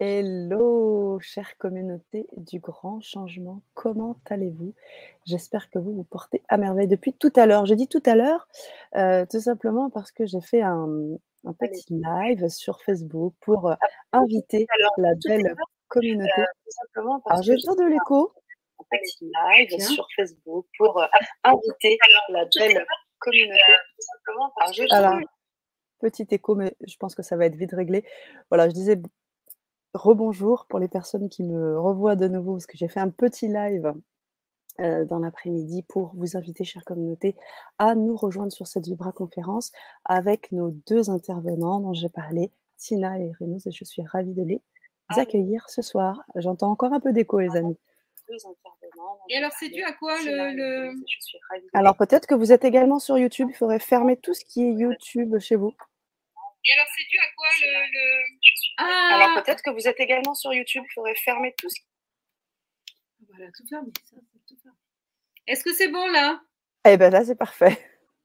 Hello, chère communauté du grand changement, comment allez-vous? J'espère que vous vous portez à merveille depuis tout à l'heure. Je dis tout à l'heure, euh, tout simplement parce que j'ai fait un, un petit live sur Facebook pour euh, inviter la belle communauté. Parce Alors, j'ai besoin de l'écho. Un petit live sur Facebook pour euh, inviter la belle communauté. Alors, petit écho, mais je pense que ça va être vite réglé. Voilà, je disais rebonjour pour les personnes qui me revoient de nouveau, parce que j'ai fait un petit live euh, dans l'après-midi pour vous inviter, chère communauté, à nous rejoindre sur cette Vibra conférence avec nos deux intervenants dont j'ai parlé, Tina et Renaud, et je suis ravie de les ah accueillir ce soir. J'entends encore un peu d'écho, les amis. Et alors, c'est dû à quoi le. Alors, peut-être que vous êtes également sur YouTube. Il faudrait fermer tout ce qui est YouTube chez vous. Et alors, c'est dû à quoi le. Ah Alors, peut-être que vous êtes également sur YouTube. Il faudrait fermer tout ce Voilà, tout tout Est-ce que c'est bon là? Eh bien, là, c'est parfait.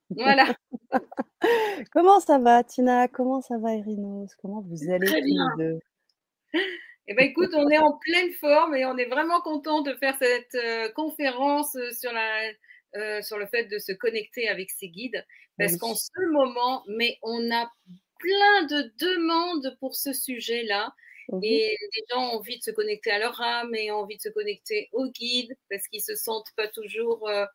Voilà. Comment ça va, Tina? Comment ça va, Erinos Comment vous allez Très bien. Eh bien, écoute, on est en pleine forme et on est vraiment content de faire cette euh, conférence sur, la, euh, sur le fait de se connecter avec ses guides. Parce qu'en ce moment, mais on a plein de demandes pour ce sujet-là. Mmh et les gens ont envie de se connecter à leur âme et ont envie de se connecter au guide parce qu'ils se sentent pas toujours, euh,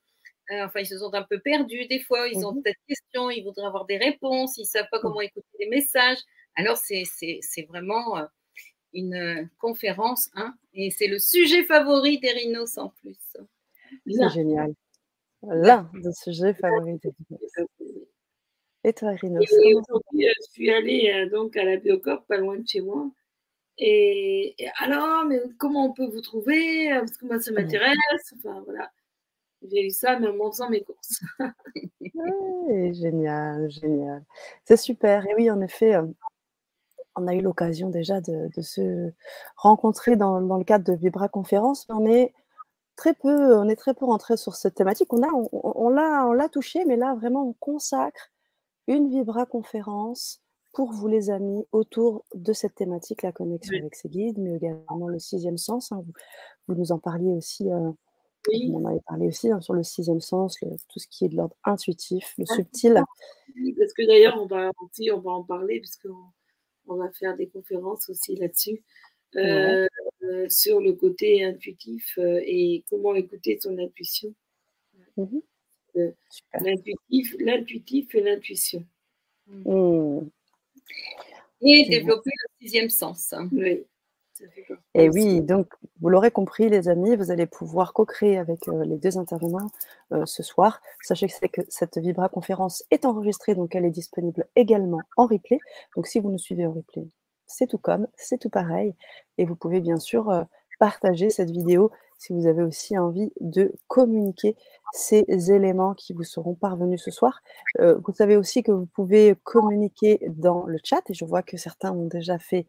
enfin, ils se sentent un peu perdus des fois. Ils ont mmh des questions, ils voudraient avoir des réponses, ils savent pas comment écouter les messages. Alors, c'est vraiment une euh, conférence, hein, et c'est le sujet favori d'Erinos en plus. C'est génial. L'un des sujets favoris d'Erinos. Et toi, Erinos Aujourd'hui, euh, je suis allée euh, donc à la Biocop, pas loin de chez moi. Et, alors, mais comment on peut vous trouver? Parce que moi, ça m'intéresse. Enfin, voilà. J'ai eu ça, même en faisant mes courses. génial, génial. C'est super. Et oui, en effet, on a eu l'occasion déjà de, se rencontrer dans, le cadre de Vibra Conférence, on est très peu, on est très peu rentré sur cette thématique. On a, on, l'a, on l'a touché, mais là vraiment on consacre une Vibra Conférence pour vous les amis autour de cette thématique, la connexion avec ses guides, mais également le sixième sens. Hein. Vous, nous en parliez aussi. Euh, vous en avez parlé aussi hein, sur le sixième sens, tout ce qui est de l'ordre intuitif, le subtil. Parce que d'ailleurs, on va, on va en parler, puisqu'on on va faire des conférences aussi là-dessus, euh, sur le côté intuitif euh, et comment écouter son intuition. Mhm. L'intuitif, et l'intuition. Mmh. Et développer le sixième sens. Oui. Et oui, donc vous l'aurez compris, les amis, vous allez pouvoir co-créer avec euh, les deux intervenants euh, ce soir. Sachez que, cette Vibra conférence est enregistrée, donc elle est disponible également en replay. Donc si vous nous suivez en replay, c'est tout comme, c'est tout pareil. Et vous pouvez bien sûr euh, partager cette vidéo si vous avez aussi envie de communiquer ces éléments qui vous seront parvenus ce soir. vous savez aussi que vous pouvez communiquer dans le chat, et je vois que certains ont déjà fait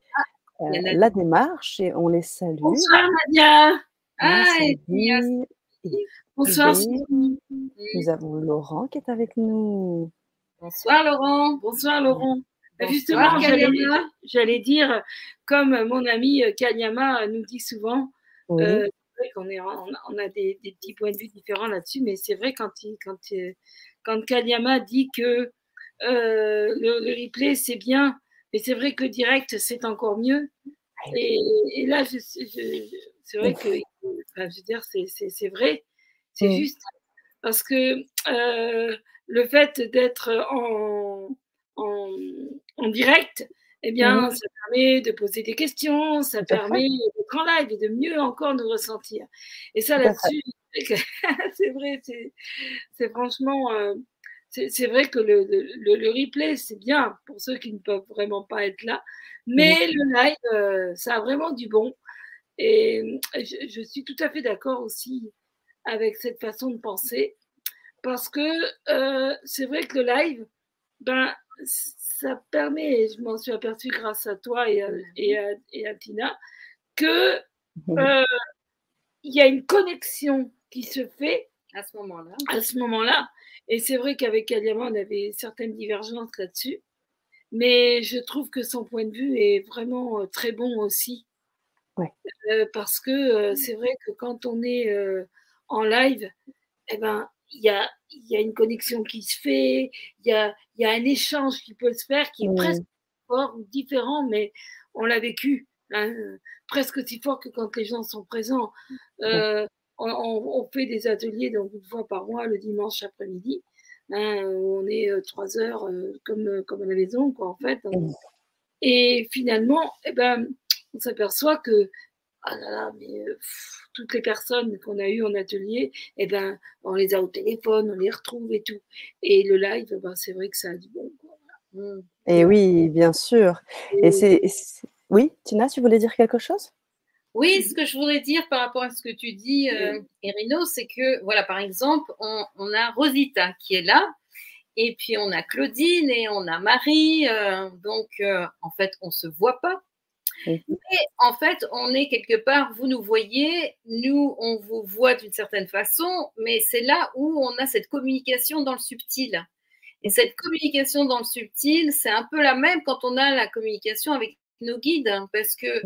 euh, la démarche et on les salue. Bonsoir Nadia. Ah, Bonsoir. Nous avons Laurent qui est avec nous. Bonsoir Laurent. Bonsoir Laurent. Justement, j'allais dire, comme mon ami euh, Kanyama nous dit souvent, euh, qu'on on, a des, petits points de vue différents là-dessus, mais c'est vrai quand, il, quand, quand Kanyama dit que le, replay c'est bien, mais c'est vrai que direct, c'est encore mieux. Et, là, c'est vrai que, je veux dire, c'est vrai, c'est mm. juste. Parce que euh, le fait d'être en, en, direct, eh bien, mm. ça permet de poser des questions, ça permet d'être en live et de mieux encore nous ressentir. Et ça, là-dessus, c'est vrai, c'est franchement. Euh, c'est vrai que le, le, replay, c'est bien pour ceux qui ne peuvent vraiment pas être là, mais le live, euh, ça a vraiment du bon. Et je, suis tout à fait d'accord aussi avec cette façon de penser, parce que euh, c'est vrai que le live, ben, ça permet, et je m'en suis aperçue grâce à toi et à, et à, Tina, que euh, il y a une connexion qui se fait à ce moment-là. À ce moment-là. Et c'est vrai qu'avec Aliama, on avait certaines divergences là-dessus. mais je trouve que son point de vue est vraiment très bon aussi. parce que c'est vrai que quand on est en live, eh ben, il y a, y a, une connexion qui se fait, il y a, y a, un échange qui peut se faire qui est presque fort ou différent, mais on l'a vécu. Hein, presque aussi fort que quand les gens sont présents. Euh, on, fait des ateliers donc une fois par mois le dimanche après-midi. Hein, on est euh, trois heures euh, comme, comme à la maison, quoi, en fait. Et finalement, eh ben, on s'aperçoit que ah là là, mais toutes les personnes qu'on a eues en atelier, eh ben, on les a au téléphone, on les retrouve et tout. Et le live, ben, c'est vrai que ça a du bon. Mmh. Et oui, bien sûr. Et c'est oui, Tina, tu voulais dire quelque chose? Oui, ce que je voudrais dire par rapport à ce que tu dis, euh, Erino, c'est que, voilà, par exemple, on, a Rosita qui est là, et puis on a Claudine et on a Marie, euh, donc euh, en fait, on ne se voit pas. Mais en fait, on est quelque part, vous nous voyez, nous, on vous voit d'une certaine façon, mais c'est là où on a cette communication dans le subtil. Et cette communication dans le subtil, c'est un peu la même quand on a la communication avec nos guides hein, parce que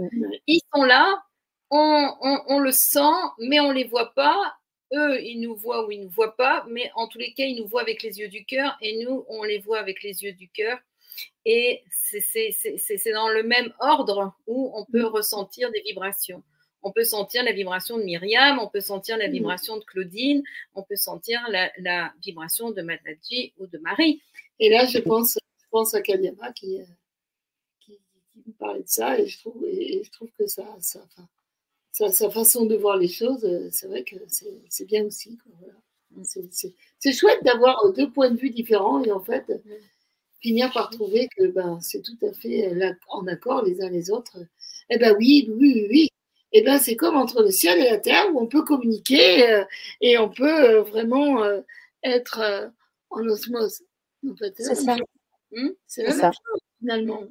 ils sont là, on, le sent, mais on les voit pas. Eux, ils nous voient ou ils nous voient pas, mais en tous les cas, ils nous voient avec les yeux du cœur et nous, on les voit avec les yeux du cœur. Et c'est dans le même ordre où on peut ressentir des vibrations. On peut sentir la vibration de Myriam, on peut sentir la vibration de Claudine, on peut sentir la, vibration de Mataji ou de Marie. Et là, je pense, je pense à Kaliama qui, euh, vous parler de ça et je trouve, et je trouve que ça, ça sa, façon de voir les choses, euh, c'est vrai que c'est bien aussi. C'est chouette d'avoir deux points de vue différents et en fait finir par trouver que ben, c'est tout à fait euh, en accord les uns les autres. Eh ben oui, oui, oui, oui. Eh ben c'est comme entre le ciel et la terre où on peut communiquer euh, et on peut vraiment être en osmose. c'est ça. Hmm? c'est ça. finalement.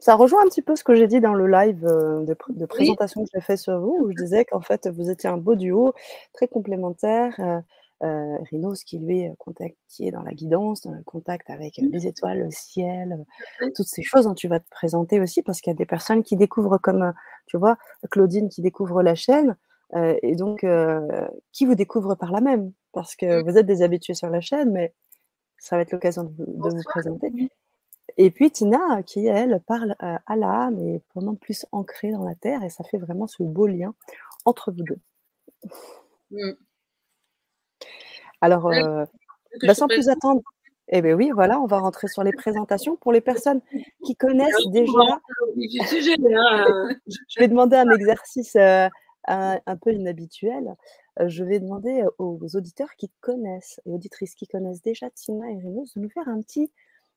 Ça rejoint un petit peu ce que j'ai dit dans le live euh, de, présentation que j'ai fait sur vous, où je disais qu'en fait, vous étiez un beau duo, très complémentaire. Euh, euh Rhinos qui lui est, qui est dans la guidance, dans le contact avec les étoiles, le ciel, toutes ces choses dont tu vas te présenter aussi, parce qu'il y a des personnes qui découvrent comme, tu vois, Claudine qui découvre la chaîne, et donc qui vous découvre par la même, parce que mmh. vous êtes des habitués sur la chaîne, mais ça va être l'occasion de, de vous présenter. Et puis Tina, qui elle parle euh, à l'âme et vraiment plus ancrée dans la terre, et ça fait vraiment ce beau lien entre vous deux. Mmh. Alors, euh, bah, sans plus attendre, eh bien oui, voilà, on va rentrer sur les présentations. Pour les personnes qui connaissent déjà, je vais demander un exercice euh, un, peu inhabituel. je vais demander aux auditeurs qui connaissent, et auditrices qui connaissent déjà Tina et Remus, de nous faire un petit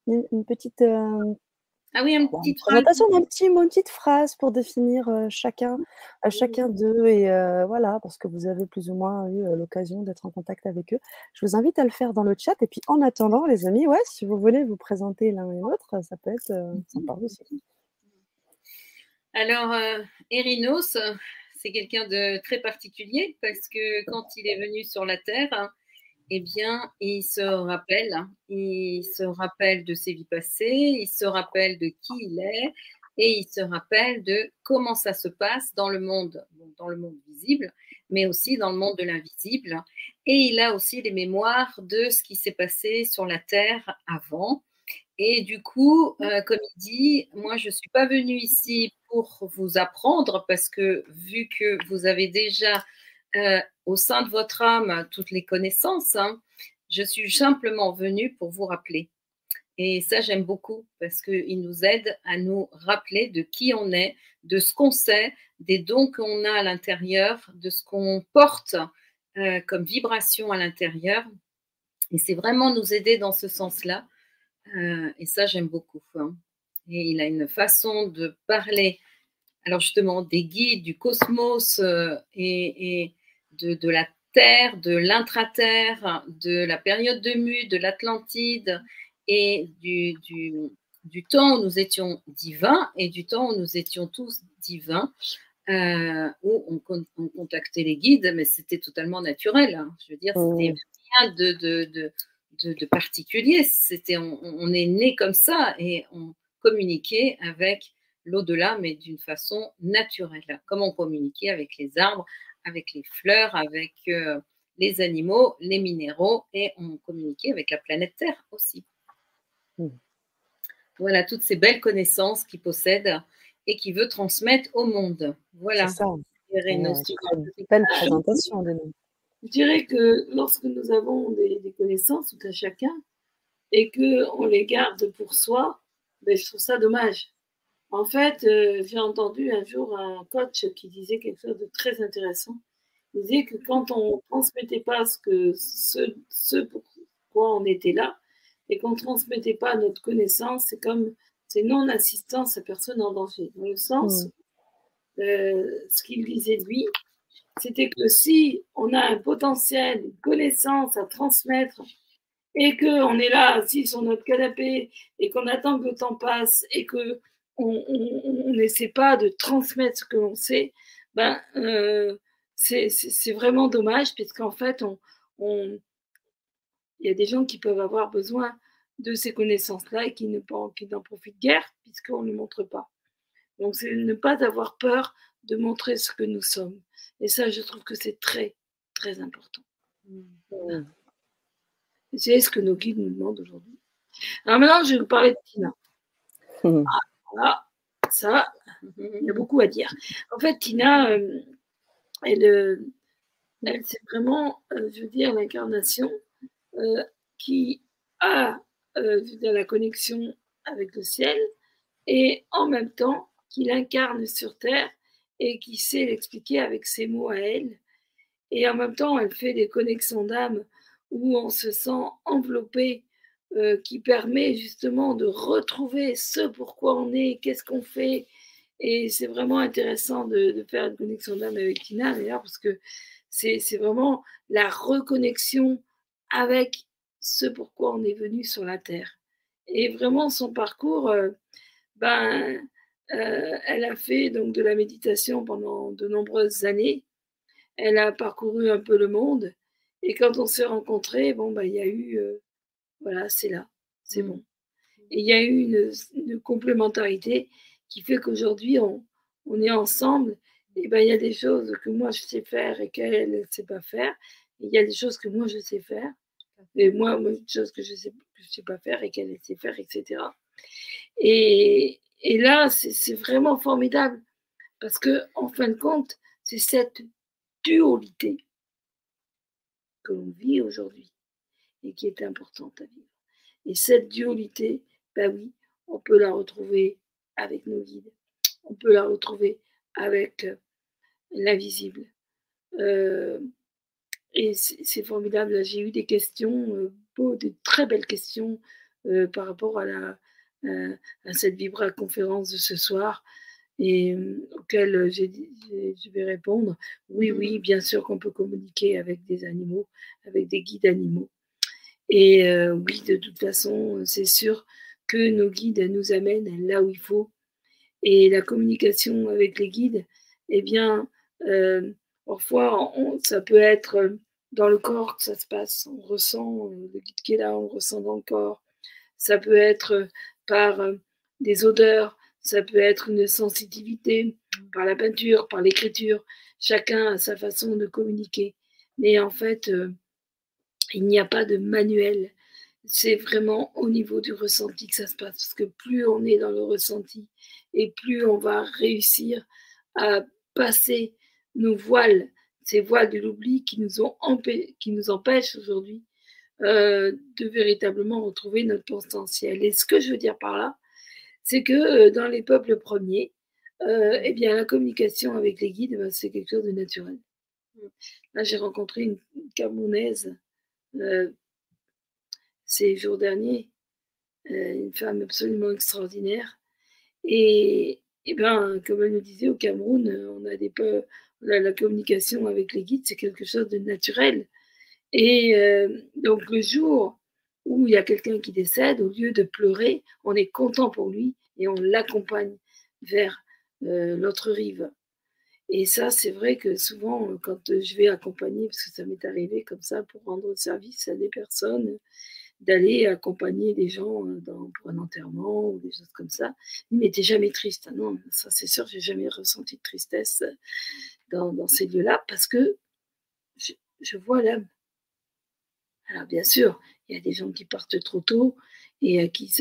une, petite. Euh, ah oui, une petite présentation d'un petit une petite phrase pour définir euh, chacun, euh, chacun d'eux et voilà, parce que vous avez plus ou moins eu l'occasion d'être en contact avec eux. Je vous invite à le faire dans le chat et puis en attendant, les amis, ouais, si vous voulez vous présenter l'un et l'autre, ça peut être sympa aussi. Alors, Erinos, c'est quelqu'un de très particulier parce que quand il est venu sur la Terre, eh bien, il se rappelle, hein, il se rappelle de ses vies passées, il se rappelle de qui il est et il se rappelle de comment ça se passe dans le monde, dans le monde visible, mais aussi dans le monde de l'invisible. Et il a aussi les mémoires de ce qui s'est passé sur la Terre avant. Et du coup, euh, comme il dit, moi, je ne suis pas venue ici pour vous apprendre parce que vu que vous avez déjà euh, au sein de votre âme toutes les connaissances. Hein. Je suis simplement venue pour vous rappeler. Et ça, j'aime beaucoup parce qu'il nous aide à nous rappeler de qui on est, de ce qu'on sait, des dons qu'on a à l'intérieur, de ce qu'on porte euh, comme vibration à l'intérieur. Et c'est vraiment nous aider dans ce sens-là. Euh, et ça, j'aime beaucoup. Hein. Et il a une façon de parler, alors justement, des guides, du cosmos et, de, la Terre, de l'intraterre, de la période de Mu, de l'Atlantide et du, du, temps où nous étions divins et du temps où nous étions tous divins, euh, où on, contactait les guides, mais c'était totalement naturel. Hein. Je veux dire, c'était mmh. rien de, de, de, particulier. C'était, on, est né comme ça et on communiquait avec l'au-delà, mais d'une façon naturelle, comme on communiquait avec les arbres, avec les fleurs, avec euh, les animaux, les minéraux, et on communiquait avec la planète Terre aussi. Hmm. Voilà toutes ces belles connaissances qu'il possède et qu'il veut transmettre au monde. Voilà. C'est ça. belle présentation de nous. Je dirais que lorsque nous avons des, connaissances, tout à chacun, et qu'on les garde pour soi, ben, je trouve ça dommage. En fait, euh, j'ai entendu un jour un coach qui disait quelque chose de très intéressant. Il disait que quand on ne transmettait pas ce, que, ce, ce pourquoi on était là, et qu'on ne transmettait pas notre connaissance, c'est comme c'est non-assistance à personne en danger. Dans le sens, mmh. euh, ce qu'il disait lui, c'était que si on a un potentiel, une connaissance à transmettre, et qu'on est là assis sur notre canapé, et qu'on attend que le temps passe, et que on n'essaie pas de transmettre ce que l'on sait, ben, euh, c'est vraiment dommage, puisqu'en fait, on, on, il y a des gens qui peuvent avoir besoin de ces connaissances-là et qui n'en profitent guère, puisqu'on ne montre pas. Donc, c'est ne pas avoir peur de montrer ce que nous sommes. Et ça, je trouve que c'est très, très important. Mmh. C'est ce que nos guides nous demandent aujourd'hui. Alors maintenant, je vais vous parler de Tina. Mmh. Ah, voilà, ça, il y a beaucoup à dire. En fait, Tina, euh, elle, euh, elle c'est vraiment, euh, je veux dire, l'incarnation qui a, je veux dire, la connexion avec le ciel et en même temps qui l'incarne sur Terre et qui sait l'expliquer avec ses mots à elle. Et en même temps, elle fait des connexions d'âme où on se sent enveloppé, euh, qui permet justement de retrouver ce pourquoi on est, qu'est-ce qu'on fait. Et c'est vraiment intéressant de, faire une connexion d'âme avec Tina, d'ailleurs, parce que c'est vraiment la reconnexion avec ce pourquoi on est venu sur la Terre. Et vraiment, son parcours, euh, ben, euh, elle a fait donc de la méditation pendant de nombreuses années. Elle a parcouru un peu le monde. Et quand on s'est rencontrés, bon, bah, il y a eu, voilà, c'est là, c'est mmh. bon. Et il y a eu une, complémentarité qui fait qu'aujourd'hui, on, on, est ensemble. Et ben, il y a des choses que moi, je sais faire et qu'elle ne sait pas faire. Et il y a des choses que moi, je sais faire. Et moi, moi des choses que je ne sais, sais pas faire et qu'elle sait faire, etc. Et, et là, c'est vraiment formidable parce que, en fin de compte, c'est cette dualité que l'on vit aujourd'hui et qui est importante à vivre. Et cette dualité, ben oui, on peut la retrouver avec nos guides, on peut la retrouver avec euh, l'invisible. Euh, et c'est formidable. J'ai eu des questions, euh, de très belles questions par rapport à euh, cette Vibra conférence de ce soir et euh, auquel euh, je vais répondre. Oui, oui, bien sûr qu'on peut communiquer avec des animaux, avec des guides animaux. Et oui, de toute façon, c'est sûr que nos guides nous amènent là où il faut. Et la communication avec les guides, eh bien, parfois, ça peut être dans le corps que ça se passe. On ressent le guide qui est là, on ressent dans le corps. Ça peut être par euh, des odeurs, ça peut être une sensibilité, par la peinture, par l'écriture. Chacun a sa façon de communiquer. Mais en fait, euh, il n'y a pas de manuel. C'est vraiment au niveau du ressenti que ça se passe. Parce que plus on est dans le ressenti et plus on va réussir à passer nos voiles, ces voiles de l'oubli qui, nous qui nous empêchent aujourd'hui euh, de véritablement retrouver notre potentiel. Et ce que je veux dire par là, c'est que euh, dans les peuples premiers, euh, eh bien, la communication avec les guides, ben, c'est quelque chose de naturel. Là, j'ai rencontré une, Camerounaise ces jours derniers, une femme absolument extraordinaire. Et, et ben, comme elle me disait, au Cameroun, on a des peu, la communication avec les guides, c'est quelque chose de naturel. Et euh, donc le jour où il y a quelqu'un qui décède, au lieu de pleurer, on est content pour lui et on l'accompagne vers euh, l'autre rive. Et ça, c'est vrai que souvent, quand je vais accompagner, parce que ça m'est arrivé comme ça, pour rendre service à des personnes, d'aller accompagner des gens dans, pour un enterrement ou des choses comme ça. Mais t'es jamais triste. Hein. non, ça c'est sûr, j'ai jamais ressenti de tristesse dans, ces lieux-là parce que je, je vois l'âme. Alors bien sûr, il y a des gens qui partent trop tôt et à qui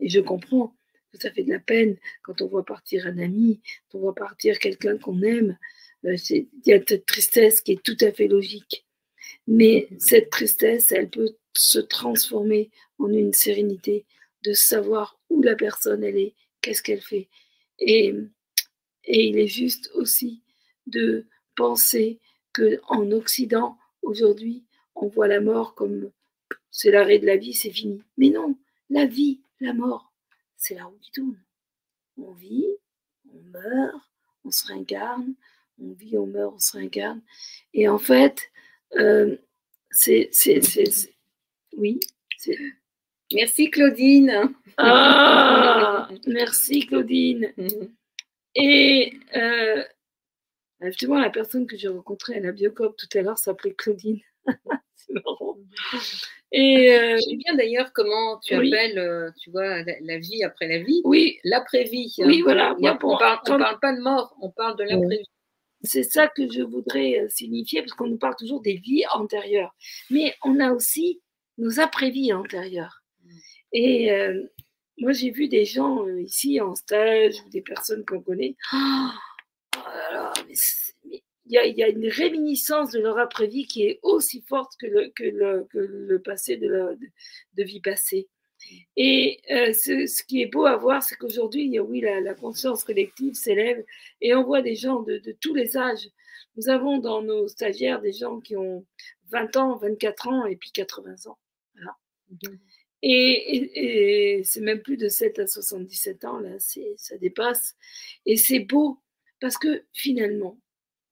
et je comprends ça fait de la peine quand on voit partir un ami, quand on voit partir quelqu'un qu'on aime. Euh, il y a cette tristesse qui est tout à fait logique. Mais cette tristesse, elle peut se transformer en une sérénité de savoir où la personne elle est, qu'est-ce qu'elle fait. Et, et il est juste aussi de penser que en Occident aujourd'hui, on voit la mort comme c'est l'arrêt de la vie, c'est fini. Mais non, la vie, la mort, c'est la roue qui tourne. On vit, on meurt, on se réincarne, on vit, on meurt, on se réincarne. Et en fait, euh, c'est, Oui. Merci Claudine. Ah, merci Claudine. Et euh, justement, la personne que j'ai rencontrée à la Biocop tout à l'heure s'appelait Claudine. c'est marrant. Et euh, J'aime bien d'ailleurs comment tu appelles, euh, tu vois, la, vie après la vie. Oui. L'après-vie. Oui, voilà. on ne parle, pas de mort, on parle de l'après-vie. C'est ça que je voudrais euh, signifier, parce qu'on nous parle toujours des vies antérieures. Mais on a aussi nos après-vies antérieures. Mm. Et moi, j'ai vu des gens ici en stage, des personnes qu'on connaît. Oh, là là, mais il y, a, une réminiscence de leur après-vie qui est aussi forte que le, passé de, la, vie passée. Et euh, ce, qui est beau à voir, c'est qu'aujourd'hui, oui, la, conscience collective s'élève et on voit des gens de, tous les âges. Nous avons dans nos stagiaires des gens qui ont 20 ans, 24 ans et puis 80 ans. Et, et c'est même plus de 7 à 77 ans, là, ça dépasse. Et c'est beau parce que finalement,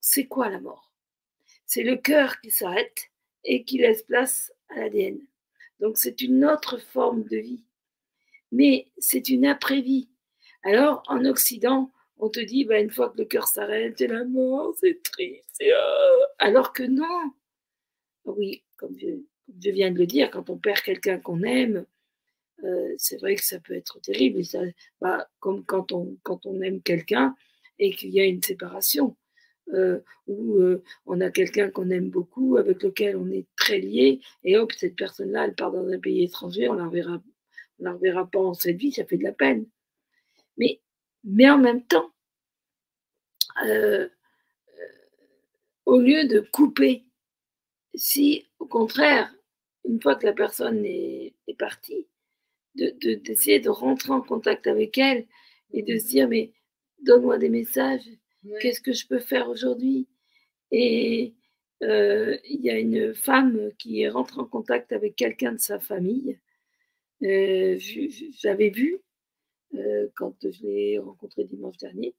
c'est quoi la mort? C'est le cœur qui s'arrête et qui laisse place à l'ADN. Donc c'est une autre forme de vie. Mais c'est une après-vie. Alors en Occident, on te dit, bah, une fois que le cœur s'arrête, c'est la mort, c'est triste. Euh, alors que non. Oui, comme je, viens de le dire, quand on perd quelqu'un qu'on aime, euh, c'est vrai que ça peut être terrible. ça, bah, comme on, quand on aime quelqu'un et qu'il y a une séparation. Euh, où euh, on a quelqu'un qu'on aime beaucoup, avec lequel on est très lié, et hop, cette personne-là, elle part dans un pays étranger, on ne la reverra, pas en cette vie, ça fait de la peine. Mais, mais en même temps, euh, au lieu de couper, si au contraire, une fois que la personne est, partie, d'essayer de, de, rentrer en contact avec elle et de se dire, mais donne-moi des messages, Qu'est-ce que je peux faire aujourd'hui? Et euh, il y a une femme qui est rentrée en contact avec quelqu'un de sa famille. Euh, j'avais vu, euh, quand je l'ai rencontré dimanche dernier,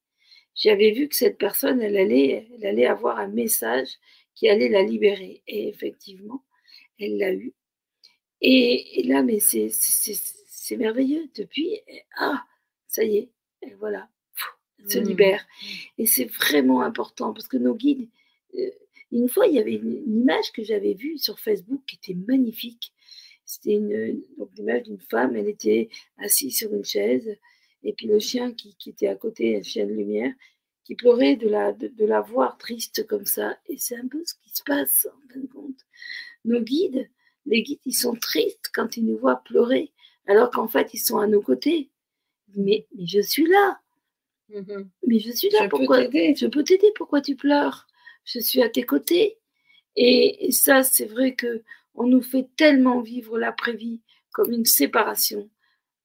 j'avais vu que cette personne, elle allait, elle allait avoir un message qui allait la libérer. Et effectivement, elle l'a eu. Et, là, mais c'est merveilleux. Depuis, ah, ça y est, voilà se mmh. libère. Et c'est vraiment important parce que nos guides, euh, une fois, il y avait une, image que j'avais vue sur Facebook qui était magnifique. C'était une, l'image d'une femme, elle était assise sur une chaise, et puis le chien qui, qui était à côté, un chien de lumière, qui pleurait de la, de, la voir triste comme ça. Et c'est un peu ce qui se passe en fin de compte. Nos guides, les guides, ils sont tristes quand ils nous voient pleurer, alors qu'en fait, ils sont à nos côtés. Mais, mais je suis là. Mmh Mais je suis là, je pourquoi Je peux t'aider, pourquoi tu pleures? Je suis à tes côtés. Et, ça, c'est vrai que on nous fait tellement vivre l'après-vie comme une séparation,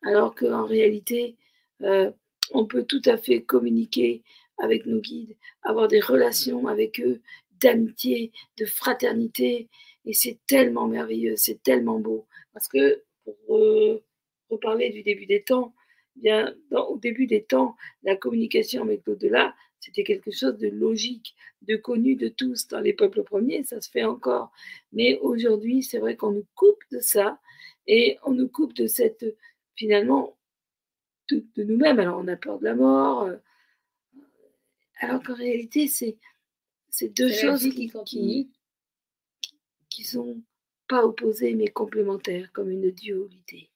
alors qu'en réalité, euh, on peut tout à fait communiquer avec nos guides, avoir des relations avec eux, d'amitié, de fraternité. Et c'est tellement merveilleux, c'est tellement beau. Parce que, pour euh, reparler du début des temps, bien, au début des temps, la communication avec l'au-delà, c'était quelque chose de logique, de connu de tous. Dans les peuples premiers, ça se fait encore. Mais aujourd'hui, c'est vrai qu'on nous coupe de ça et on nous coupe de cette, finalement, de, nous-mêmes. Alors, on a peur de la mort. Euh, alors qu'en réalité, c'est, deux choses qui, qui, qui, sont pas opposés mais complémentaires, comme une dualité.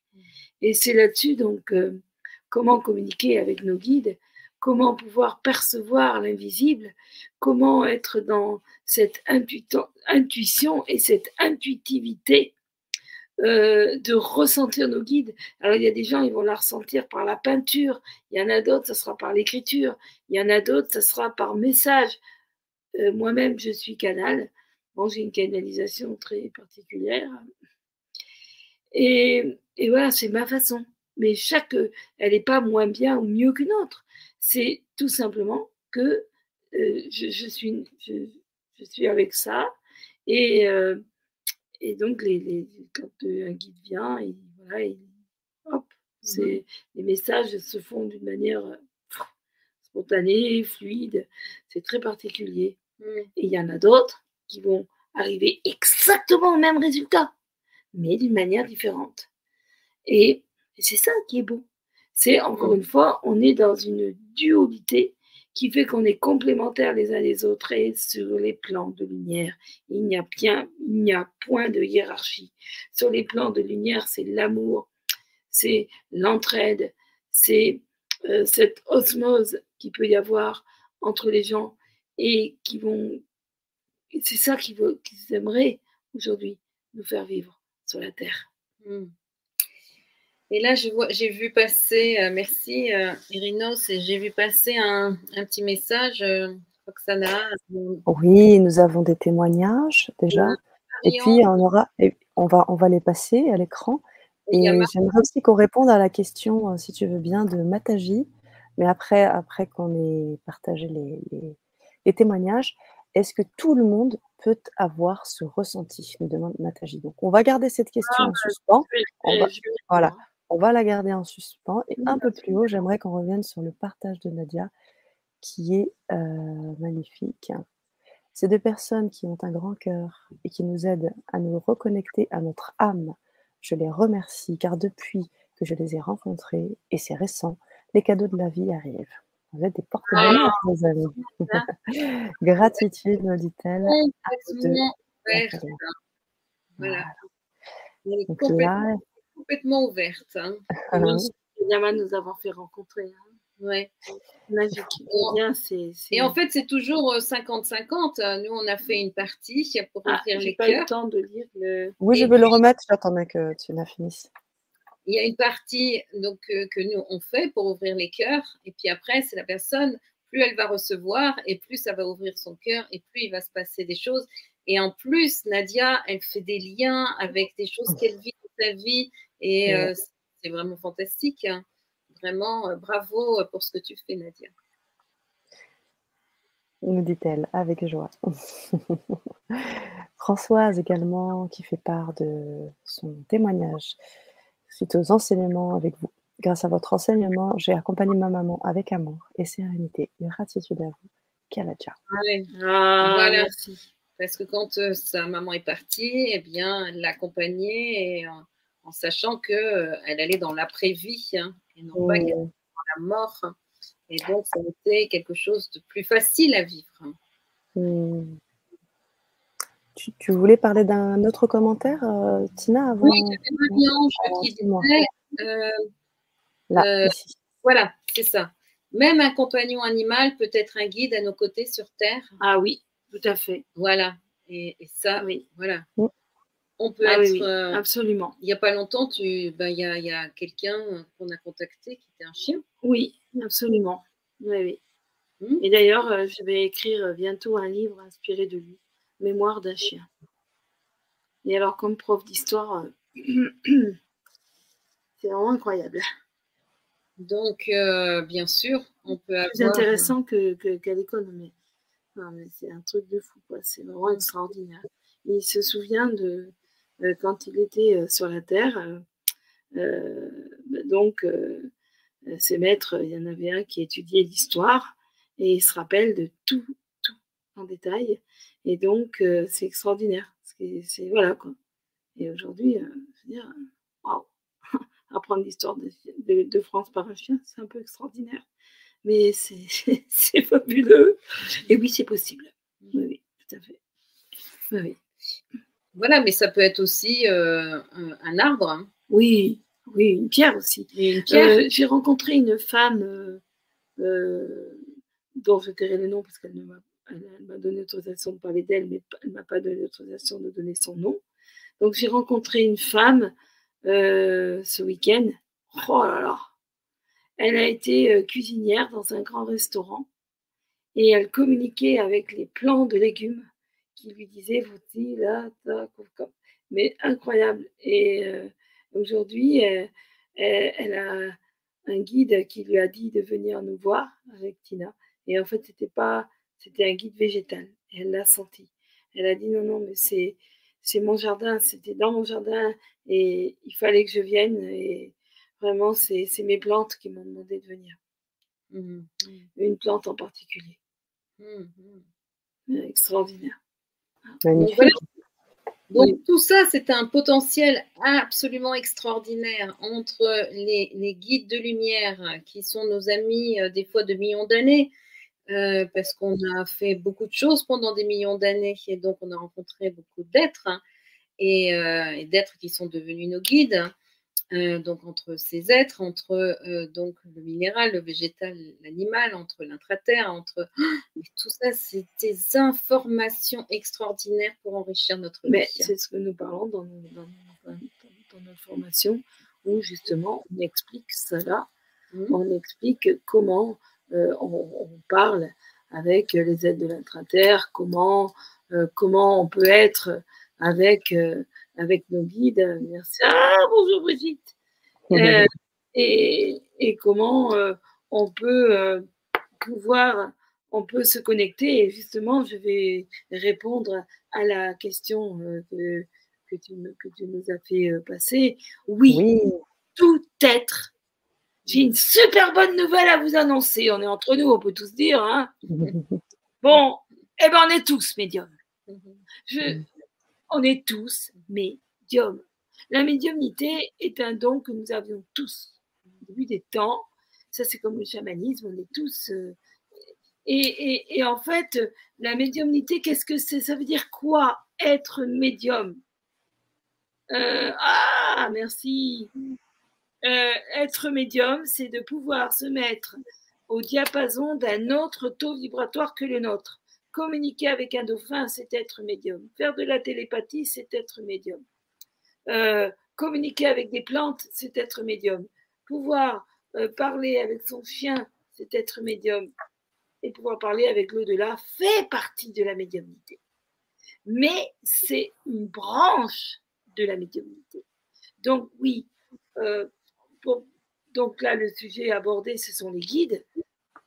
Et c'est là-dessus donc euh, comment communiquer avec nos guides, comment pouvoir percevoir l'invisible, comment être dans cette intuition et cette intuitivité euh, de ressentir nos guides. Alors il y a des gens, ils vont la ressentir par la peinture, il y en a d'autres, ça sera par l'écriture, il y en a d'autres, ça sera par message. Euh, moi-même, je suis canal. Bon, j'ai une canalisation très particulière. Et, et voilà, c'est ma façon. Mais chaque, elle n'est pas moins bien ou mieux qu'une autre. C'est tout simplement que euh, je, je, suis, je, je, suis avec ça. Et, euh, et donc, les, les, quand un guide vient, et, voilà, hop, mmh les messages se font d'une manière spontanée, fluide. C'est très particulier. Mmh. Et il y en a d'autres qui vont arriver exactement au même résultat, mais d'une manière différente. Et, c'est ça qui est beau. C'est encore une fois, on est dans une dualité qui fait qu'on est complémentaires les uns les autres et sur les plans de lumière, il n'y a a point de hiérarchie. Sur les plans de lumière, c'est l'amour, c'est l'entraide, c'est euh, cette osmose qui peut y avoir entre les gens et qui vont c'est ça qu'ils aimeraient aujourd'hui nous faire vivre sur la terre. Hmm. Et là, j'ai vu passer, euh, merci euh, Irinos, j'ai vu passer un, petit message, euh, Roxana. Oui, nous avons des témoignages déjà. Et puis, on, aura, on, va, on va les passer à l'écran. Et j'aimerais aussi qu'on réponde à la question, si tu veux bien, de Mataji. Mais après, après qu'on ait partagé les, les témoignages, est-ce que tout le monde peut avoir ce ressenti nous demande Nataji. Donc, on va garder cette question ah, en suspens. On va, voilà, on va la garder en suspens. Et un peu plus haut, j'aimerais qu'on revienne sur le partage de Nadia, qui est euh, magnifique. Ces deux personnes qui ont un grand cœur et qui nous aident à nous reconnecter à notre âme, je les remercie car depuis que je les ai rencontrées, et c'est récent, les cadeaux de la vie arrivent. Vous êtes des porte-bonheur, ah, mes amis. Gratitude, me dit-elle. Voilà. Complètement, ouverte. Hein. nous avons fait rencontrer. Hein. Ouais. Magique. Et en fait, c'est toujours 50-50. Euh, nous, on a fait une partie pour ah, les pas eu le temps de lire le. Oui, je vais le remettre. J'attendais que tu l'as fini il y a une partie donc, euh, que nous on fait pour ouvrir les cœurs, et puis après, c'est la personne, plus elle va recevoir, et plus ça va ouvrir son cœur, et plus il va se passer des choses. Et en plus, Nadia, elle fait des liens avec des choses qu'elle vit dans sa vie, et euh, c'est vraiment fantastique. Hein. Vraiment, euh, bravo pour ce que tu fais, Nadia. Nous dit-elle avec joie. Françoise également, qui fait part de son témoignage suite aux enseignements avec vous. Grâce à votre enseignement, j'ai accompagné ma maman avec amour et sérénité. Gratitude à vous, Kaladja. Ah, voilà. Parce que quand euh, sa maman est partie, eh bien, elle l'accompagnait en, en, sachant qu'elle euh, elle allait dans l'après-vie hein, et non pas oh. dans la mort. Et donc, ça été quelque chose de plus facile à vivre. Hmm. Tu, voulais parler d'un autre commentaire, euh, Tina, avant? Oui, marie qui disait, euh, euh, voilà, c'est ça. Même un compagnon animal peut être un guide à nos côtés sur Terre. Ah oui, tout à fait. Voilà. Et, ça, oui, voilà. Mm. On peut ah être. absolument. Il n'y a pas longtemps, tu, ben, il y a, quelqu'un qu'on a contacté qui était un chien. Oui, absolument. Oui, oui. Mm. Et d'ailleurs, je vais écrire bientôt un livre inspiré de lui. Mémoire d'un chien. Et alors, comme prof d'histoire, euh, c'est vraiment incroyable. Donc, euh, bien sûr, on peut avoir... C'est intéressant qu'à que, l'école, mais, c'est un truc de fou, C'est vraiment extraordinaire. Il se souvient de euh, quand il était sur la Terre. donc, ses maîtres, il y en avait un qui étudiait l'histoire et il se rappelle de tout, tout en détail. Et donc, euh, c'est extraordinaire. Et aujourd'hui, euh, je veux dire, waouh, apprendre l'histoire de, France par un chien, c'est un peu extraordinaire. Mais c'est, fabuleux. Et oui, c'est possible. Oui, oui, tout à fait. Oui, Voilà, mais ça peut être aussi un arbre. Hein. Oui, oui, une pierre aussi. J'ai rencontré une femme dont je tairai le nom parce qu'elle m'a donné l'autorisation de parler d'elle, mais elle ne m'a pas donné l'autorisation de donner son nom. Donc j'ai rencontré une femme ce week-end. Oh là là Elle a été cuisinière dans un grand restaurant et elle communiquait avec les plants de légumes qui lui disaient voici là, mais incroyable. Et aujourd'hui, elle, a un guide qui lui a dit de venir nous voir avec Tina. Et en fait, c'était pas, c'était un guide végétal. Et elle l'a senti. Elle a dit non, non, mais c'est, c'est mon jardin, c'était dans mon jardin et il fallait que je vienne. Et vraiment, c'est, c'est mes plantes qui m'ont demandé de venir. Mmh, mmh. Une plante en particulier. Mmh, extraordinaire. Donc, tout ça, c'est un potentiel absolument extraordinaire entre les, les, guides de lumière qui sont nos amis euh, des fois de millions d'années, euh, parce qu'on a fait beaucoup de choses pendant des millions d'années et donc on a rencontré beaucoup d'êtres hein, et, euh, et d'êtres qui sont devenus nos guides. Euh, donc entre ces êtres, entre euh, donc le minéral, le végétal, l'animal, entre l'intraterre, entre tout ça, c'est des informations extraordinaires pour enrichir notre vie. C'est ce que nous parlons dans, dans, dans, notre formation, où justement on explique cela, mmh. on explique comment euh, on, parle avec les êtres de l'intraterre, comment comment on peut être avec avec nos guides. Merci. Ah, bonjour Brigitte. Euh, et, et, comment euh, on peut euh, pouvoir, on peut se connecter? Et justement, je vais répondre à la question que, que, tu, que tu nous as fait passer. Oui, tout être. J'ai une super bonne nouvelle à vous annoncer. On est entre nous, on peut tous dire. Hein bon, eh ben on est tous médiums. Je, on est tous médiums. La médiumnité est un don que nous avions tous au début des temps. Ça, c'est comme le chamanisme, on est tous. Euh, et, en fait, la médiumnité, qu'est-ce que c'est? Ça veut dire quoi Être médium? Euh, ah, merci. Euh, être médium, c'est de pouvoir se mettre au diapason d'un autre taux vibratoire que le nôtre. Communiquer avec un dauphin, c'est être médium. Faire de la télépathie, c'est être médium. Euh, communiquer avec des plantes, c'est être médium. Pouvoir euh, parler avec son chien, c'est être médium. Et pouvoir parler avec l'au-delà fait partie de la médiumnité. Mais c'est une branche de la médiumnité. Donc oui, euh, donc là, le sujet abordé, ce sont les guides.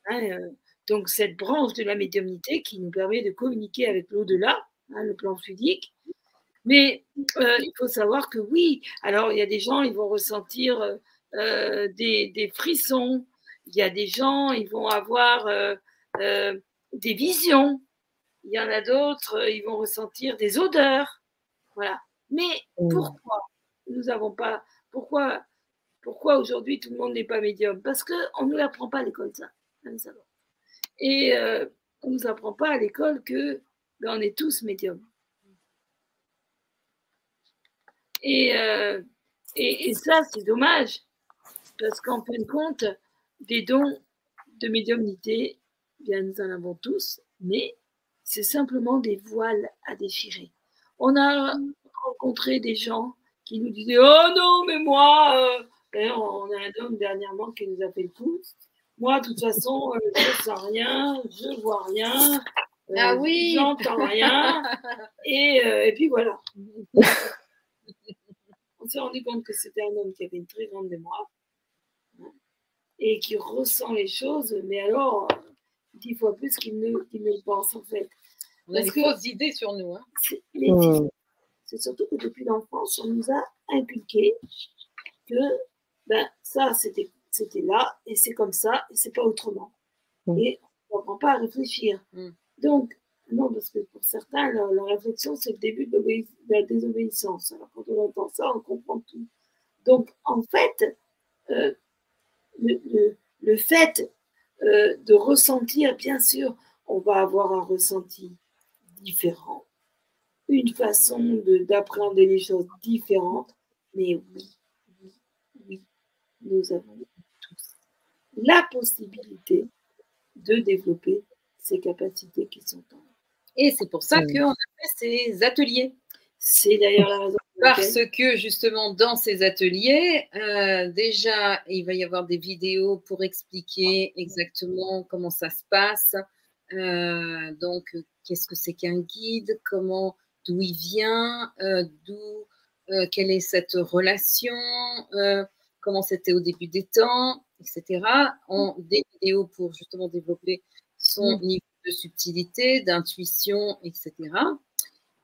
Hein, donc cette branche de la médiumnité qui nous permet de communiquer avec l'au-delà, hein, le plan fluidique. Mais euh, il faut savoir que oui, alors il y a des gens, ils vont ressentir euh, euh, des, frissons, il y a des gens, ils vont avoir des visions, il y en a d'autres, ils vont ressentir des odeurs. Voilà. Mais mmh. pourquoi nous n'avons pas, pourquoi, pourquoi aujourd'hui tout le monde n'est pas médium? Parce qu'on ne nous apprend pas à l'école ça. Hein, et euh, on ne nous apprend pas à l'école que ben, est tous médiums. Euh, et, et, ça, c'est dommage, parce qu'en fin de compte, des dons de médiumnité, bien nous en avons tous, mais c'est simplement des voiles à déchirer. On a rencontré des gens qui nous disaient Oh non, mais moi, euh, on a un homme dernièrement qui nous a fait. Moi, de toute façon, euh, je ne sens rien, je ne vois rien. Euh, ah oui. J'entends rien. et, euh, et, puis voilà. On s'est rendu compte que c'était un homme qui avait une très grande mémoire hein, et qui ressent les choses, mais alors dix fois plus qu'il ne, ne pense en fait. On a des grosses idées sur nous. Hein. C'est surtout que depuis l'enfance, on nous a inculqué que ben, ça, c'était c'était là et c'est comme ça et c'est pas autrement. Mm. Et on ne comprend pas à réfléchir. Mm. Donc, non, parce que pour certains, la, réflexion, c'est le début de, la désobéissance. Alors, quand on entend ça, on comprend tout. Donc, en fait, euh, le, fait euh, de ressentir, bien sûr, on va avoir un ressenti différent. une façon d'appréhender les choses différentes. Mais oui, oui, oui, nous avons la possibilité de développer ces capacités qui sont en nous. Et c'est pour ça qu'on a fait ces ateliers. C'est d'ailleurs la raison. Parce que justement, dans ces ateliers, euh, déjà, il va y avoir des vidéos pour expliquer exactement comment ça se passe. Euh, donc, qu'est-ce que c'est qu'un guide? Comment, d'où il vient? Euh, D'où Quelle est cette relation? Comment c'était au début des temps, etc. En des vidéos pour justement développer son mm. niveau de subtilité, d'intuition, etc.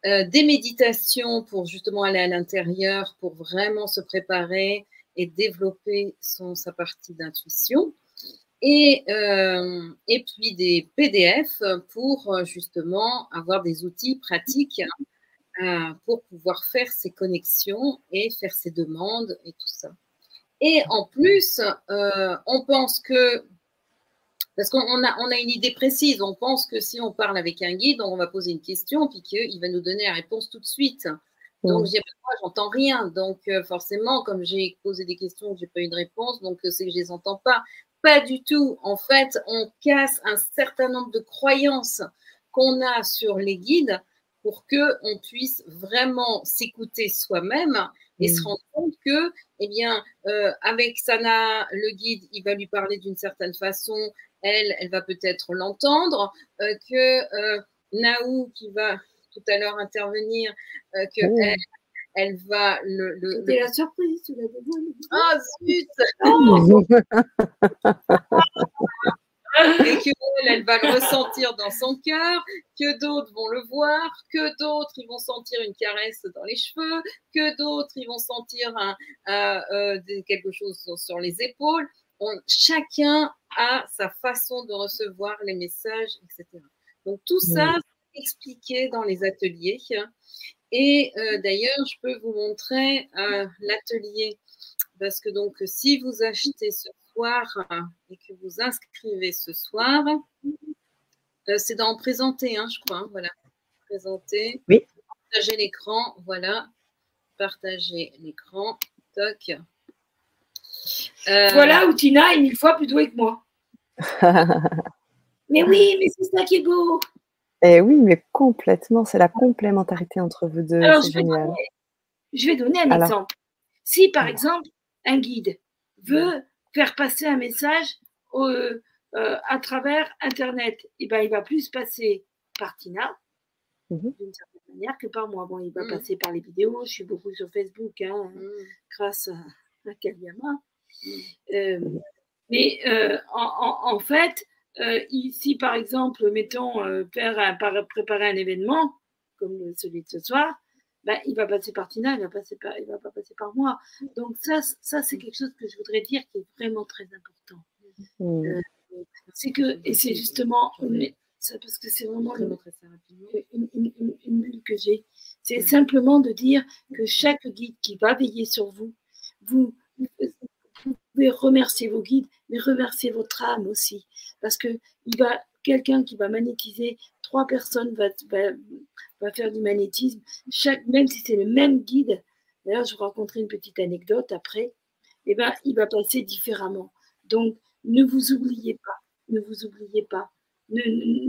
Euh, des méditations pour justement aller à l'intérieur, pour vraiment se préparer et développer son, sa partie d'intuition. Et, euh, et puis des PDF pour euh, justement avoir des outils pratiques pour pouvoir faire ses connexions et faire ses demandes et tout ça. Et en plus, on pense que parce qu'on a, on a une idée précise. On pense que si on parle avec un guide, on va poser une question, puis qu'il va nous donner la réponse tout de suite. Donc, je moi, j'entends rien. Donc, euh, forcément, comme j'ai posé des questions, je n'ai pas eu de réponse, donc euh, c'est que je ne les entends pas. Pas du tout. En fait, on casse un certain nombre de croyances qu'on a sur les guides pour qu'on puisse vraiment s'écouter soi-même et se rendre compte que, eh bien, euh, avec Sana, le guide, il va lui parler d'une certaine façon, elle, elle va peut-être l'entendre, euh, que euh, Naou, qui va tout à l'heure intervenir, euh, que oh. elle, elle va le. le C'était la surprise, tu l'as Ah, zut oh Et que elle, va le ressentir dans son cœur, que d'autres vont le voir, que d'autres ils vont sentir une caresse dans les cheveux, que d'autres ils vont sentir un, quelque chose sur les épaules chacun a sa façon de recevoir les messages, etc. Donc tout ça, expliqué dans les ateliers. Et euh, d'ailleurs, je peux vous montrer euh, l'atelier parce que donc si vous achetez ce soir et que vous inscrivez ce soir, euh, c'est dans présenter, hein, je crois. Hein, voilà, présenter. Oui. Partager l'écran, voilà. Partager l'écran. Toc. Euh, voilà où Tina est mille fois plus douée que moi. mais oui, mais c'est ça qui est beau. Eh oui, mais complètement, c'est la complémentarité entre vous deux. Alors, je vais, donner, je vais, donner, un exemple. Si, par exemple, un guide veut faire passer un message euh, à travers Internet, eh ben, il va plus passer par Tina, mhm. d'une certaine manière, que par moi. Bon, il va mm. passer par les vidéos, je suis beaucoup sur Facebook, hein, mm. grâce à, à Kaliama. Euh, mais euh, en, fait, euh, ici, par exemple, mettons, faire préparer un événement, comme celui de ce soir, ben, il va passer par Tina, il va, passer par, il va pas passer par moi. Donc ça, ça c'est quelque chose que je voudrais dire qui est vraiment très important. Mmh. c'est que, et c'est justement, ça, parce que c'est vraiment une, une, bulle que j'ai, c'est simplement de dire que chaque guide qui va veiller sur vous, vous, pouvez remercier vos guides, mais remercier votre âme aussi. Parce que il va, quelqu'un qui va magnétiser, trois personnes va, va, faire du magnétisme, chaque, même si c'est le même guide. D'ailleurs, je vous raconterai une petite anecdote après. Eh ben, il va passer différemment. Donc, ne vous oubliez pas, ne vous oubliez pas. Ne,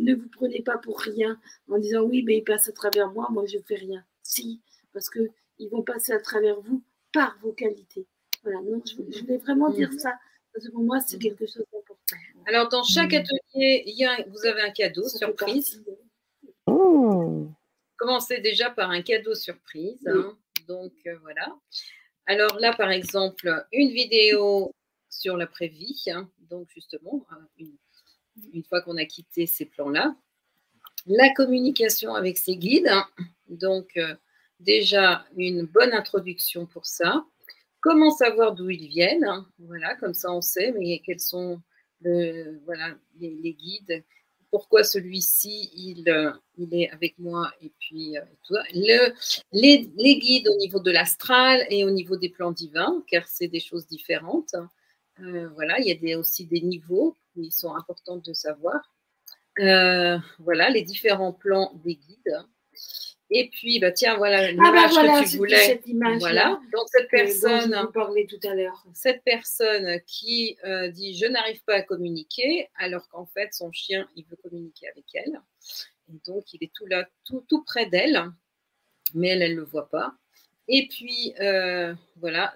ne, vous prenez pas pour rien en disant oui, mais il passe à travers moi, moi je fais rien. Si, parce que ils vont passer à travers vous par vos qualités. Voilà, donc je, voulais vraiment dire mhm. ça, parce que pour moi, c'est quelque chose d'important. Alors, dans chaque mhm. atelier, il y a, vous avez un cadeau surprise. Oh. Commencez déjà par un cadeau surprise. Hein. Donc, euh, voilà. Alors là, par exemple, une vidéo sur l'après-vie. Hein. Donc, justement, hein, une, une fois qu'on a quitté ces plans-là. La communication avec ses guides. Donc, euh, déjà, une bonne introduction pour ça. Comment savoir d'où ils viennent Voilà, comme ça on sait, mais quels sont les, guides Pourquoi celui-ci, il, euh, il est avec moi Et puis, euh, Le, les, guides au niveau de l'astral et au niveau des plans divins, car c'est des choses différentes. Euh, voilà, il y a aussi des niveaux qui sont importants de savoir. voilà, les différents plans des guides. Et puis, bah, tiens, voilà ah, bah, l'image que tu voulais. Cette image voilà. Donc, cette personne. Dont je tout à l'heure. Cette personne qui euh, dit Je n'arrive pas à communiquer, alors qu'en fait, son chien, il veut communiquer avec elle. Et donc, il est tout là, tout, tout près d'elle, mais elle, elle ne le voit pas. Et puis, euh, voilà,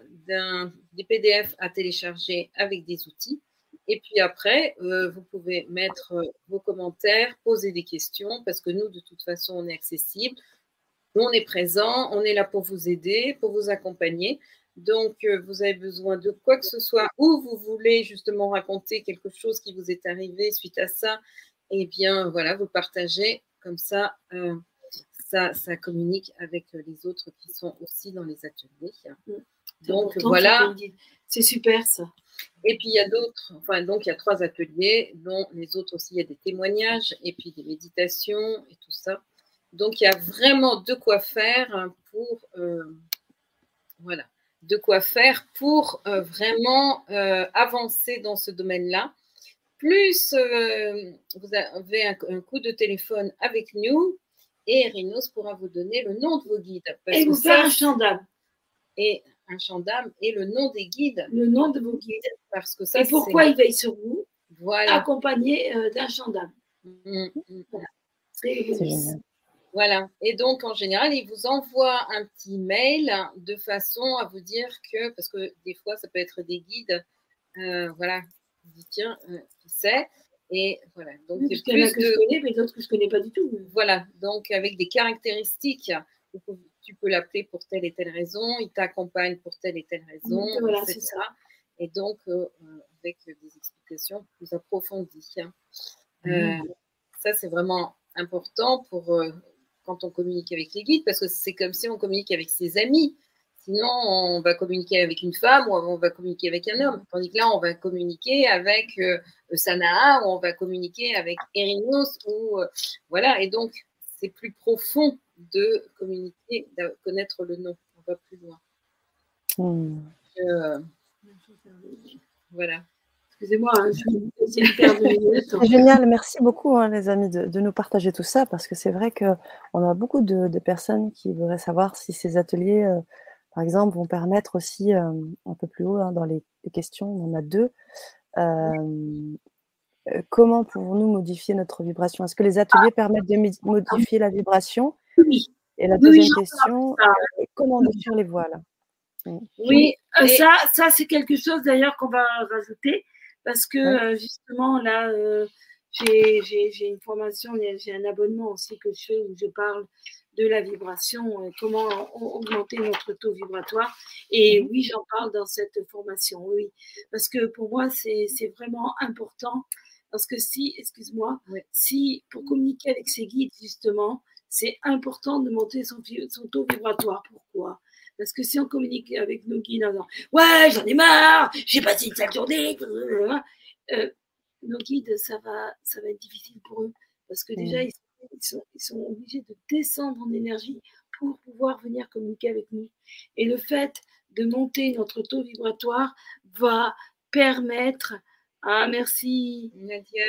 des PDF à télécharger avec des outils. Et puis après, euh, vous pouvez mettre vos commentaires, poser des questions, parce que nous, de toute façon, on est accessible. On est présent, on est là pour vous aider, pour vous accompagner. Donc, euh, vous avez besoin de quoi que ce soit, ou vous voulez justement raconter quelque chose qui vous est arrivé suite à ça, eh bien, voilà, vous partagez comme ça. Euh, ça, ça, communique avec les autres qui sont aussi dans les ateliers. Mm. Donc voilà. C'est super ça. Et puis il y a d'autres, enfin donc il y a trois ateliers, dont les autres aussi, il y a des témoignages et puis des méditations et tout ça. Donc il y a vraiment de quoi faire pour, euh, voilà, de quoi faire pour euh, vraiment euh, avancer dans ce domaine-là. Plus vous avez un, coup de téléphone avec nous et Rhinos pourra vous donner le nom de vos guides. et vous faire un gendarme. Et un gendarme et le nom des guides. Le nom de vos guides. Parce que ça, et pourquoi ils veillent sur vous? Voilà. Accompagné d'un gendarme. Mmh, mmh. Voilà. C'est voilà. Et donc, en général, il vous envoie un petit mail de façon à vous dire que, parce que des fois, ça peut être des guides, euh, voilà, dit tiens, euh, qui sait Et voilà. Donc, oui, plus que je connais, mais d'autres que je connais pas du tout. Voilà. Donc, avec des caractéristiques, tu peux l'appeler pour telle et telle raison, il t'accompagne pour telle et telle raison, voilà, etc. Ça. Et donc, euh, avec des explications plus approfondies. Hein. Mmh. ça, c'est vraiment important pour quand on communique avec les guides, parce que c'est comme si on communique avec ses amis. Sinon, on va communiquer avec une femme ou on va communiquer avec un homme. Tandis que là, on va communiquer avec euh, Sanaa ou on va communiquer avec Erinos. Ou, euh, voilà, et donc, c'est plus profond de communiquer, de connaître le nom. On va plus loin. Hmm. Euh, voilà. Excusez-moi, hein, c'est génial, merci beaucoup hein, les amis de, nous partager tout ça parce que c'est vrai qu'on a beaucoup de, personnes qui voudraient savoir si ces ateliers, euh, par exemple, vont permettre aussi euh, un peu plus haut hein, dans les, questions, on en a deux. Euh, comment pouvons-nous modifier notre vibration? Est-ce que les ateliers ah. permettent de modifier la vibration? Oui. Et la deuxième question, comment modifier les voiles? Oui, ça, ça c'est quelque chose d'ailleurs qu'on va rajouter parce que euh, justement là, euh, j'ai une formation, j'ai un abonnement aussi que je fais où je parle de la vibration, euh, comment augmenter notre taux vibratoire. Et mmh oui, j'en parle dans cette formation, oui. Parce que pour moi, c'est vraiment important. Parce que si, excuse-moi, si pour communiquer avec ses guides, justement, c'est important de monter son, son taux vibratoire. Pourquoi? Parce que si on communique avec nos guides en disant Ouais, j'en ai marre, j'ai passé une sale journée, euh, nos guides, ça va, ça va être difficile pour eux. Parce que déjà, ils, sont, ils, sont, obligés de descendre en énergie pour pouvoir venir communiquer avec nous. Et le fait de monter notre taux vibratoire va permettre, ah merci Nadia,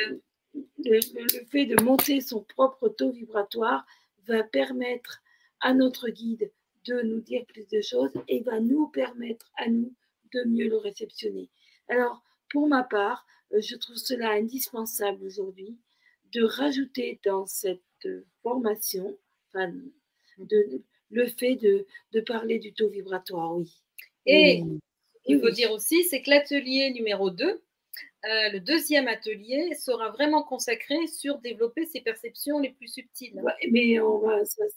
le, le fait de monter son propre taux vibratoire va permettre à notre guide de nous dire plus de choses et va nous permettre à nous de mieux le réceptionner. Alors, pour ma part, euh, je trouve cela indispensable aujourd'hui de rajouter dans cette formation de, le fait de, de, parler du taux vibratoire, oui. Et il faut dire aussi, c'est que l'atelier numéro 2, euh, le deuxième atelier sera vraiment consacré sur développer ses perceptions les plus subtiles. mais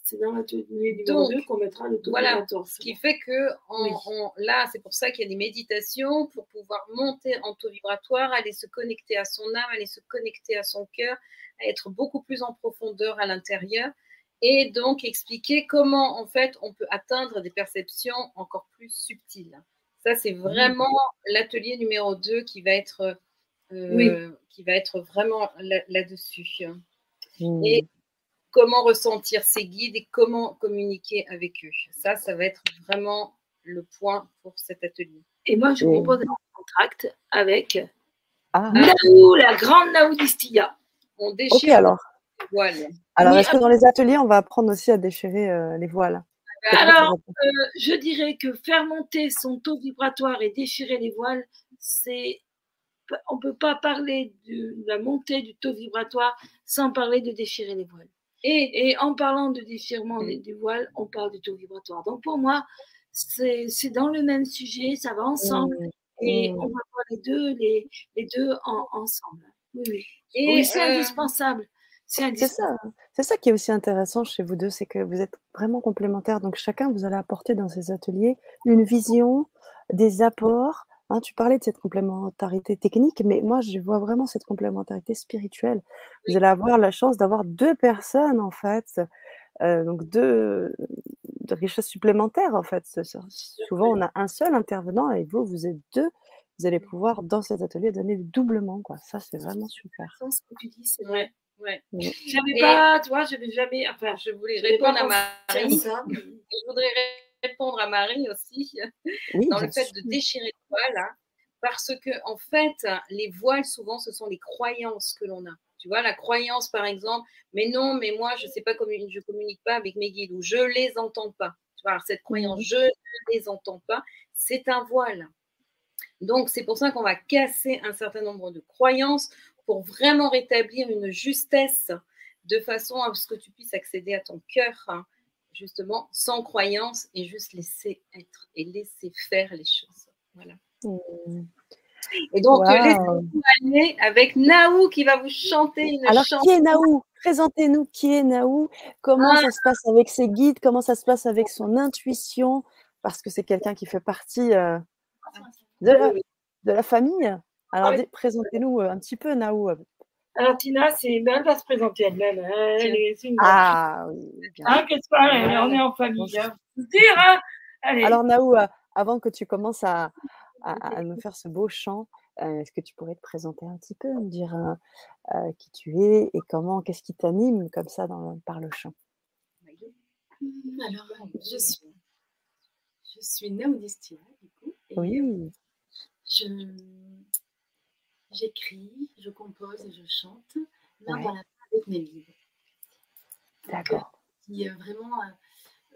c'est dans l'atelier numéro 2 qu'on mettra le voilà, Ce qui fait que là, c'est pour ça qu'il y a des méditations pour pouvoir monter en taux vibratoire, aller se connecter à son âme, aller se connecter à son cœur, être beaucoup plus en profondeur à l'intérieur et donc expliquer comment en fait on peut atteindre des perceptions encore plus subtiles. Ça, c'est vraiment l'atelier numéro 2 qui va être euh, qui va être vraiment là-dessus. Mmh. Et comment ressentir ces guides et comment communiquer avec eux. Ça, ça va être vraiment le point pour cet atelier. Et moi, je vous propose un contract avec ah. Naou, la grande Naou d'Istia. On déchire. Ok, alors. voile. Alors, est-ce que dans les ateliers, on va apprendre aussi à déchirer euh, les voiles? Alors, euh, je dirais que faire monter son taux vibratoire et déchirer les voiles, c'est on ne peut pas parler de la montée du taux vibratoire sans parler de déchirer les voiles. Et, en parlant de déchirement des, voiles, on parle du taux vibratoire. Donc pour moi, c'est dans le même sujet, ça va ensemble. Mmh. Et mmh. on va voir les deux, les, deux ensemble. Oui, oui. Et c'est euh, indispensable. C'est ça, c'est ça qui est aussi intéressant chez vous deux, c'est que vous êtes vraiment complémentaires. Donc chacun, vous allez apporter dans ces ateliers une vision, des apports, Hein, tu parlais de cette complémentarité technique, mais moi, je vois vraiment cette complémentarité spirituelle. Vous allez avoir la chance d'avoir deux personnes, en fait, euh, donc deux de richesses supplémentaires, en fait. Souvent, on a un seul intervenant et vous, vous êtes deux. Vous allez pouvoir, dans cet atelier, donner le doublement. Quoi. Ça, c'est vraiment super. Ce que tu dis, c'est vrai. Ouais. J'avais pas, toi, je n'avais jamais. Enfin, je voulais répondre à Marie. Je voudrais répondre à Marie aussi dans le fait de déchirer les voiles, hein, parce que en fait, les voiles souvent ce sont les croyances que l'on a. Tu vois, la croyance par exemple, mais non, mais moi je sais pas comment je communique pas avec mes guides ou je les entends pas. Tu vois, cette croyance, je ne les entends pas, c'est un voile. Donc c'est pour ça qu'on va casser un certain nombre de croyances pour vraiment rétablir une justesse de façon à ce que tu puisses accéder à ton cœur. Hein, justement sans croyance et juste laisser être et laisser faire les choses. Voilà. Mmh. Et donc, wow. laissez-nous aller avec Naou qui va vous chanter une Alors, chanson. qui est Naou? Présentez-nous qui est Naou, comment ah. ça se passe avec ses guides, comment ça se passe avec son intuition, parce que c'est quelqu'un qui fait partie euh, de, la, de, la, famille. Alors, oui. présentez-nous euh, un petit peu Naou. Alors Tina, c'est elle va se présenter elle-même. Hein. Elle est une ah oui. Hein, qu'est-ce qu'on On est en famille. Hein. Dire, hein Allez. Alors Naou, euh, avant que tu commences à, à, à nous faire ce beau chant, euh, est-ce que tu pourrais te présenter un petit peu, me dire euh, qui tu es et comment, qu'est-ce qui t'anime comme ça dans, par le chant? Alors, je suis, je suis Naou Destia, du coup. Et oui. Je j'écris, je compose et je chante, là ouais. dans la avec mes livres. D'accord. Qui euh, vraiment,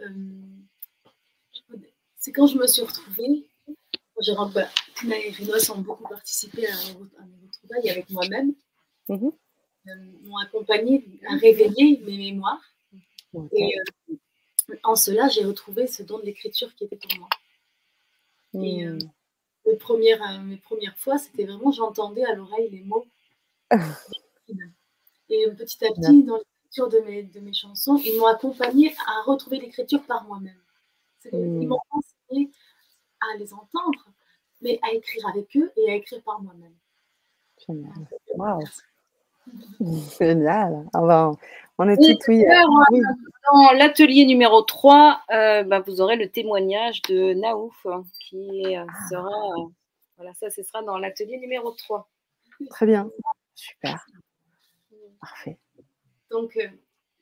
euh, euh, c'est quand je me suis retrouvée, j'ai bah, Tina et Rinos ont beaucoup participé à, mes retrouvailles avec moi-même, mm -hmm. m'ont accompagné à réveiller mes mémoires. Okay. Et en cela, j'ai retrouvé ce don de l'écriture qui était pour moi. Mm. Et mes premières, euh, mes premières fois, c'était vraiment, j'entendais à l'oreille les mots. Et petit à petit, dans l'écriture de mes, de mes chansons, ils m'ont accompagné à retrouver l'écriture par moi-même. Mmh. Ils m'ont enseigné à les entendre, mais à écrire avec eux et à écrire par moi-même. Génial. Wow. Génial. On, on est tout oui. Dans l'atelier numéro 3, euh, bah, vous aurez le témoignage de Naouf hein, qui euh, sera. Euh, voilà, ça, ce sera dans l'atelier numéro 3. Très bien. Super. Parfait. Donc, euh,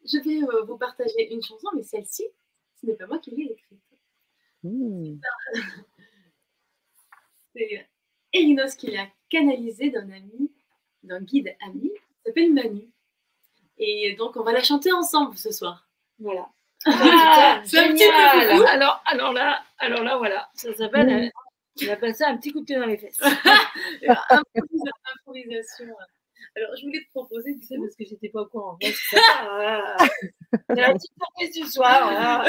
je vais euh, vous partager une chanson, mais celle-ci, ce n'est pas moi qui l'ai écrite. Mmh. C'est Elinos qui l'a canalisée d'un ami, d'un guide ami, s'appelle Manu. Et donc, on va la chanter ensemble ce soir. Voilà. Ah, c'est un petit peu alors, alors là, alors là, voilà, ça s'appelle. Mmh. Il a passé un petit coup de pied dans les fesses. Improvisation. Alors, je voulais te proposer, tu sais, parce que j'étais pas au courant. C'est la petite surprise du soir. Voilà.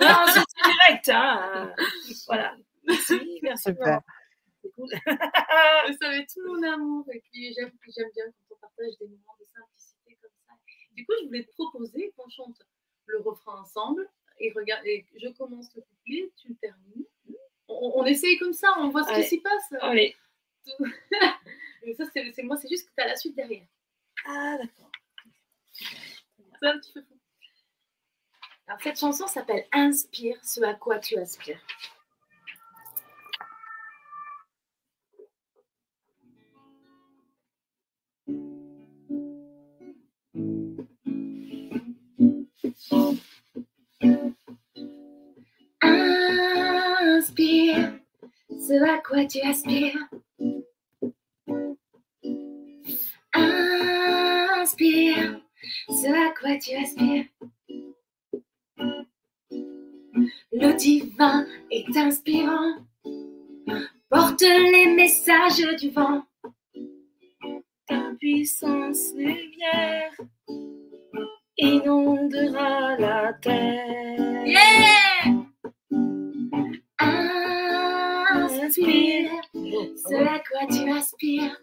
Non, c'est direct. Hein. Voilà. Merci, merci. Super. C'est cool. ça met tout mon amour. Et puis, j'aime bien quand on partage des moments de simplicité comme ça. Du coup, je voulais te proposer qu'on chante le refrain ensemble. Et, regarde, et je commence le couplet, tu le termines. On, on, essaye comme ça, on voit ce Allez. qui s'y passe. Allez. ça, c'est moi, c'est juste que tu as la suite derrière. Ah, d'accord. C'est un petit peu fou. Alors, cette chanson s'appelle Inspire ce à quoi tu aspires. Inspire ce à quoi tu aspires. Inspire ce à quoi tu aspires. Le divin est inspirant, porte les messages du vent. Ta puissance lumière inondera la terre. Yeah! Inspire ce à quoi tu aspires?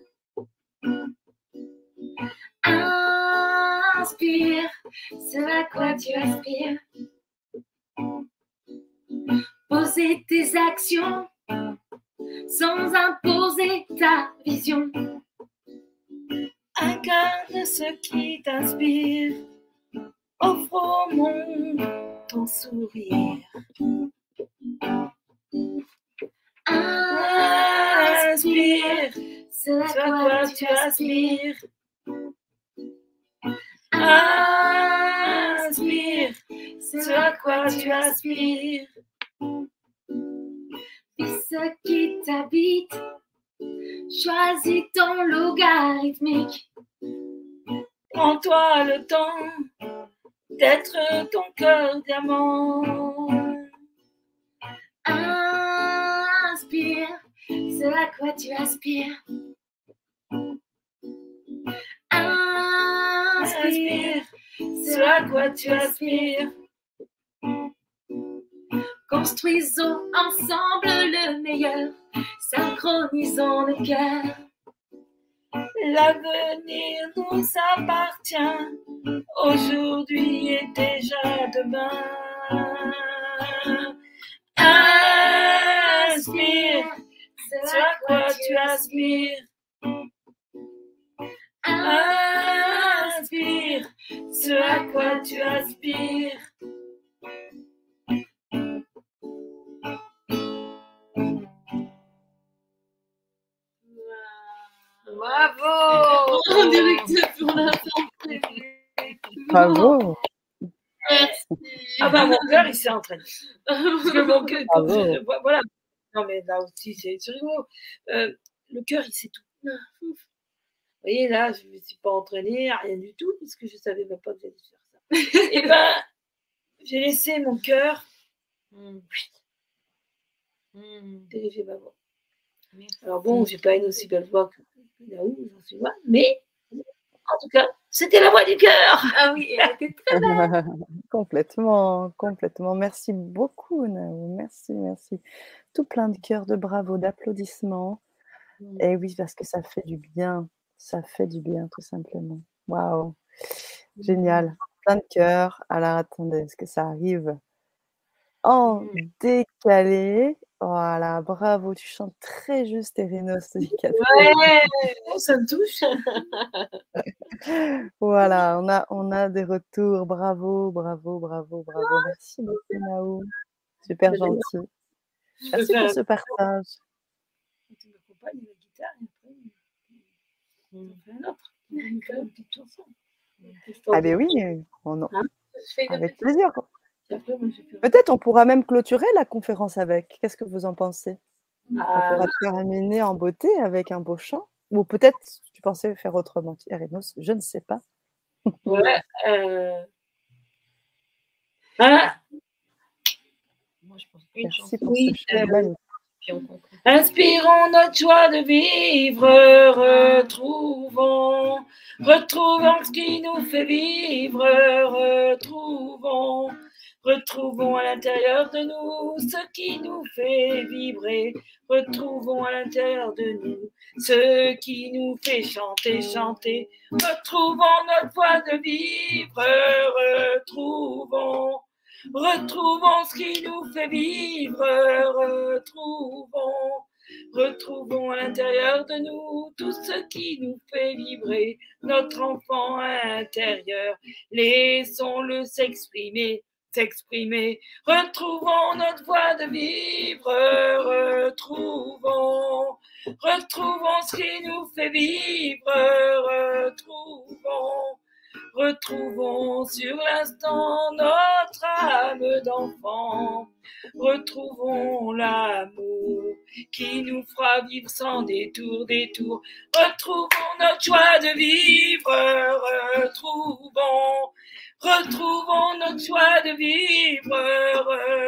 Inspire ce à quoi tu aspires? Poser tes actions sans imposer ta vision. Incarne ce qui t'inspire. Offre au monde ton sourire. Inspire ce à quoi tu aspires. Inspire ce à quoi tu aspires. Vis ce qui t'habite. Choisis ton logarithmique. Prends-toi le temps d'être ton cœur diamant. Inspire ce à quoi tu aspires. Inspire ce à quoi tu aspires. Construisons ensemble le meilleur, synchronisons les cœurs. L'avenir nous appartient, aujourd'hui et déjà demain. Inspire ce à quoi tu aspires. Parce que mon cœur, je- voilà. Non mais là aussi c'est rigolo. Euh, le cœur il sait tout. Vous voyez là, je ne me suis pas entraînée, rien du tout, parce que je ne savais même pas que j'allais faire ça. Et ben, j'ai laissé mon cœur diriger ma voix. Alors bon, j'ai pas une aussi belle voix que là où j'en suis moi, mais en tout cas, c'était la voix du cœur. Ah oui, elle était très complètement, complètement. Merci beaucoup, Nao. Merci, merci. Tout plein de cœurs, de bravo, d'applaudissements. Et oui, parce que ça fait du bien. Ça fait du bien, tout simplement. Waouh. Génial. Plein de cœurs. Alors, attendez, est-ce que ça arrive? En décalé Voilà, bravo. Tu chantes très juste, Erinos. Ouais, oh, ça me touche. Voilà, on a, on a des retours. Bravo, bravo, bravo, bravo. Merci beaucoup, Nao. Super gentil. Je Merci pour ce partage. tu m'accompagnes la guitare et après fait un autre. Fait une petite chanson. Ah ben oui, on en- une avec plaisir. Peut-être on pourra même clôturer la conférence avec. Qu'est-ce que vous en pensez? On Ah, pourra terminer en beauté avec un beau chant. Ou peut-être tu pensais faire autrement, Erinos, je ne sais pas. ouais, euh, ah, Moi, je pense Merci pour Oui, ce euh, on. Inspirons notre joie de vivre, retrouvons, retrouvons ce qui nous fait vivre, retrouvons, retrouvons à l'intérieur de nous ce qui nous fait vibrer, retrouvons à l'intérieur de nous ce qui nous fait chanter, chanter, retrouvons notre voie de vivre, retrouvons. Retrouvons ce qui nous fait vivre, retrouvons, retrouvons à l'intérieur de nous tout ce qui nous fait vibrer, notre enfant intérieur. Laissons-le s'exprimer, s'exprimer. Retrouvons notre voie de vivre, retrouvons, retrouvons ce qui nous fait vivre, retrouvons. Retrouvons sur l'instant notre âme d'enfant. Retrouvons l'amour qui nous fera vivre sans détour, détour. Retrouvons notre joie de vivre. Retrouvons Retrouvons notre joie de vivre,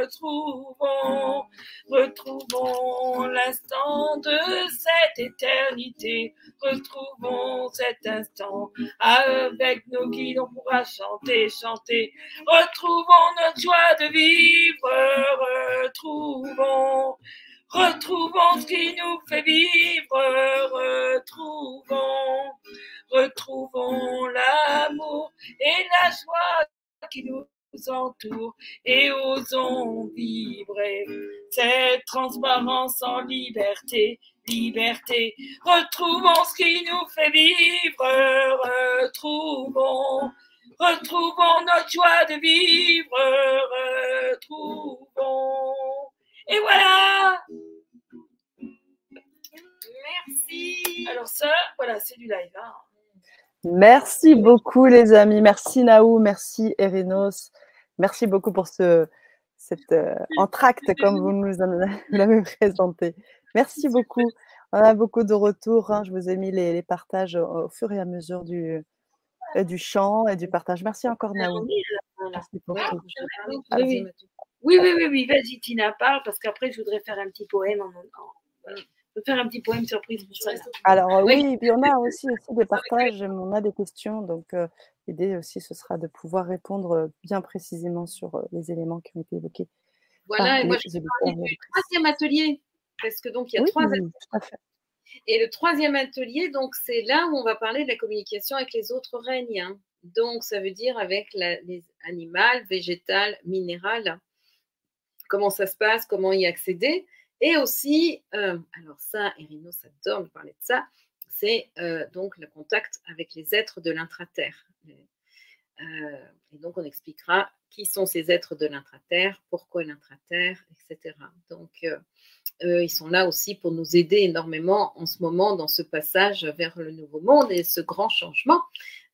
retrouvons, retrouvons l'instant de cette éternité, retrouvons cet instant. Avec nos guides, on pourra chanter, chanter. Retrouvons notre joie de vivre, retrouvons. Retrouvons ce qui nous fait vivre, retrouvons, retrouvons l'amour et la joie qui nous entoure et osons vibrer cette transparence en liberté, liberté. Retrouvons ce qui nous fait vivre, retrouvons, retrouvons notre joie de vivre, retrouvons. Et voilà Merci Alors ça, voilà, c'est du live. Hein. Merci beaucoup les amis. Merci Naou, merci Erinos. Merci beaucoup pour ce, cet euh, entracte comme vous nous l'avez présenté. Merci beaucoup. On a beaucoup de retours. Hein. Je vous ai mis les, partages au, fur et à mesure du, euh, du chant et du partage. Merci encore Naou. Merci beaucoup. Oui, oui, oui, oui. Vas-y, Tina, parle, parce qu'après, je voudrais faire un petit poème en, faire un petit poème surprise pour ça. Alors euh, oui, puis on a aussi, aussi des partages, on a des questions, donc euh, l'idée aussi ce sera de pouvoir répondre euh, bien précisément sur les éléments qui ont été évoqués. Voilà, et moi je vais parler du troisième atelier, parce que donc il y a trois ateliers. Et le troisième atelier, donc c'est là où on va parler de la communication avec les autres règnes. Hein. Donc ça veut dire avec les animales, végétales, minérales comment ça se passe, comment y accéder. Et aussi, euh, alors ça, Erino adore nous parler de ça, c'est euh, donc le contact avec les êtres de l'intraterre. Euh, et donc, on expliquera qui sont ces êtres de l'intraterre, pourquoi l'intraterre, etc. Donc, ils sont là aussi pour nous aider énormément en ce moment dans ce passage vers le nouveau monde et ce grand changement.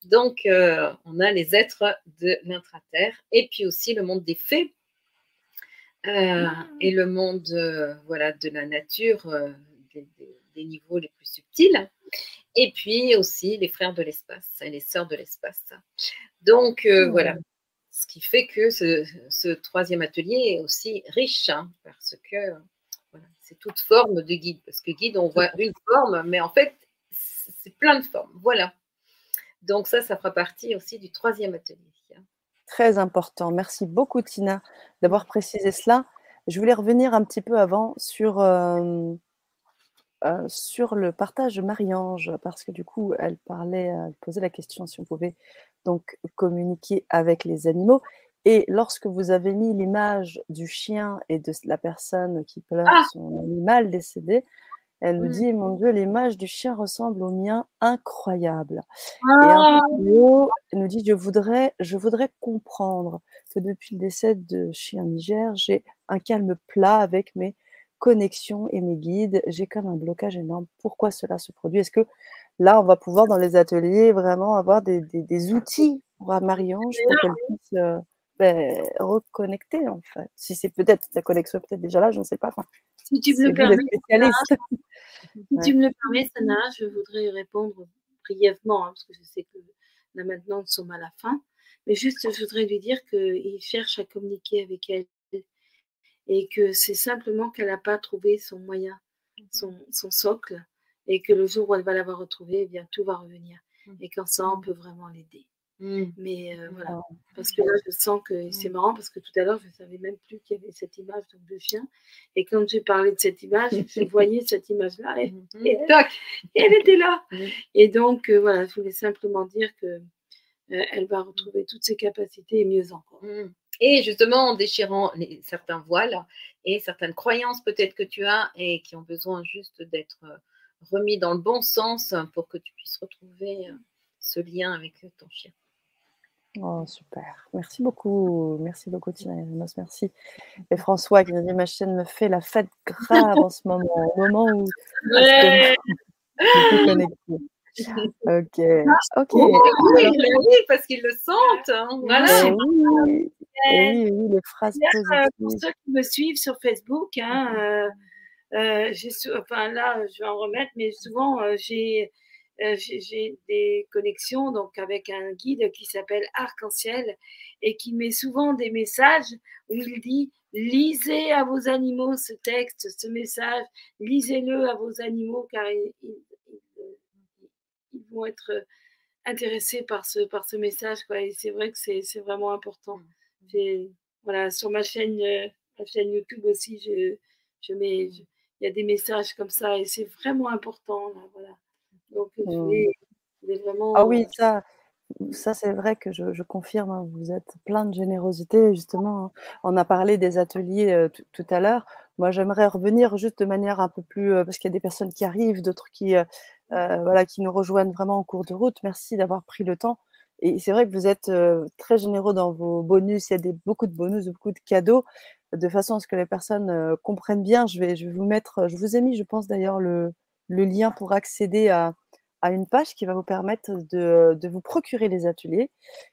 Donc, on a les êtres de l'intraterre et puis aussi le monde des fées euh, et le monde euh, voilà, de la nature, euh, des, niveaux les plus subtils. Et puis aussi les frères de l'espace et les sœurs de l'espace. Donc voilà, ce qui fait que ce, troisième atelier est aussi riche, hein, parce que voilà, c'est toute forme de guide. Parce que guide, on voit une forme, mais en fait, c'est plein de formes. Voilà. Donc ça, ça fera partie aussi du troisième atelier. Très important. Merci beaucoup, Tina, d'avoir précisé cela. Je voulais revenir un petit peu avant sur, euh, euh, sur le partage de Marie-Ange, parce que du coup, elle parlait, elle posait la question si on pouvait donc communiquer avec les animaux. Et lorsque vous avez mis l'image du chien et de la personne qui pleure ah! son animal décédé, elle nous mmh. dit, mon Dieu, l'image du chien ressemble au mien, incroyable. Et un peu plus haut, elle nous dit, je voudrais, je voudrais comprendre que depuis le décès de chien Niger, j'ai un calme plat avec mes connexions et mes guides. J'ai comme un blocage énorme. Pourquoi cela se produit? Est-ce que là, on va pouvoir, dans les ateliers, vraiment avoir des, des, outils pour Marie-Ange pour qu'elle puisse euh, ben, reconnecter, en fait? Si c'est peut-être, sa connexion peut-être déjà là, je ne sais pas. Si tu me le permets, si tu me le permets, Sana, je voudrais répondre brièvement, hein, parce que je sais que là maintenant nous sommes à la fin. Mais juste, je voudrais lui dire qu'il cherche à communiquer avec elle et que c'est simplement qu'elle n'a pas trouvé son moyen, mmh son, son, socle, et que le jour où elle va l'avoir retrouvé, eh bien tout va revenir. Mmh. Et qu'en ça, on peut vraiment l'aider. Mmh. Mais euh, voilà, parce que là, je sens que c'est marrant parce que tout à l'heure, je ne savais même plus qu'il y avait cette image de chien. Et quand j'ai parlé de cette image, je voyais cette image-là et, mmh. elle, était là. Et donc, euh, voilà, je voulais simplement dire que euh, elle va retrouver toutes ses capacités et mieux encore. Mmh. Et justement, en déchirant certains voiles et certaines croyances peut-être que tu as et qui ont besoin juste d'être remis dans le bon sens pour que tu puisses retrouver ce lien avec ton chien. Oh, super. Merci beaucoup. Merci beaucoup, Tina Merci. Et François qui nous dit Ma chaîne me fait la fête grave en ce moment, au moment où. ok. ok. oui, parce qu'ils le sentent. Hein. Voilà. Et oui, et oui, oui, les phrases positives. Pour ceux qui me suivent sur Facebook, hein, euh, euh, enfin là, je vais en remettre, mais souvent euh, j'ai j'ai des connexions donc avec un guide qui s'appelle Arc-en-Ciel et qui met souvent des messages où il dit lisez à vos animaux ce texte, ce message, lisez-le à vos animaux car ils, ils, vont être intéressés par ce, par ce message. Quoi. Et c'est vrai que c'est vraiment important. Mmh. Voilà, sur ma chaîne, ma chaîne YouTube aussi, je, je mets, il y a des messages comme ça et c'est vraiment important. Là, voilà. Donc, je mmh. vraiment. Ah oui, ça, ça c'est vrai que je, confirme, hein, vous êtes plein de générosité, justement. Hein. On a parlé des ateliers tout à l'heure. Moi, j'aimerais revenir juste de manière un peu plus, parce qu'il y a des personnes qui arrivent, d'autres qui, voilà, qui nous rejoignent vraiment en cours de route. Merci d'avoir pris le temps. Et c'est vrai que vous êtes très généreux dans vos bonus. Il y a des, beaucoup de bonus, beaucoup de cadeaux, de façon à ce que les personnes comprennent bien. Je vais, je vais vous mettre, je vous ai mis, je pense d'ailleurs, le, le lien pour accéder à, à une page qui va vous permettre de, vous procurer les ateliers.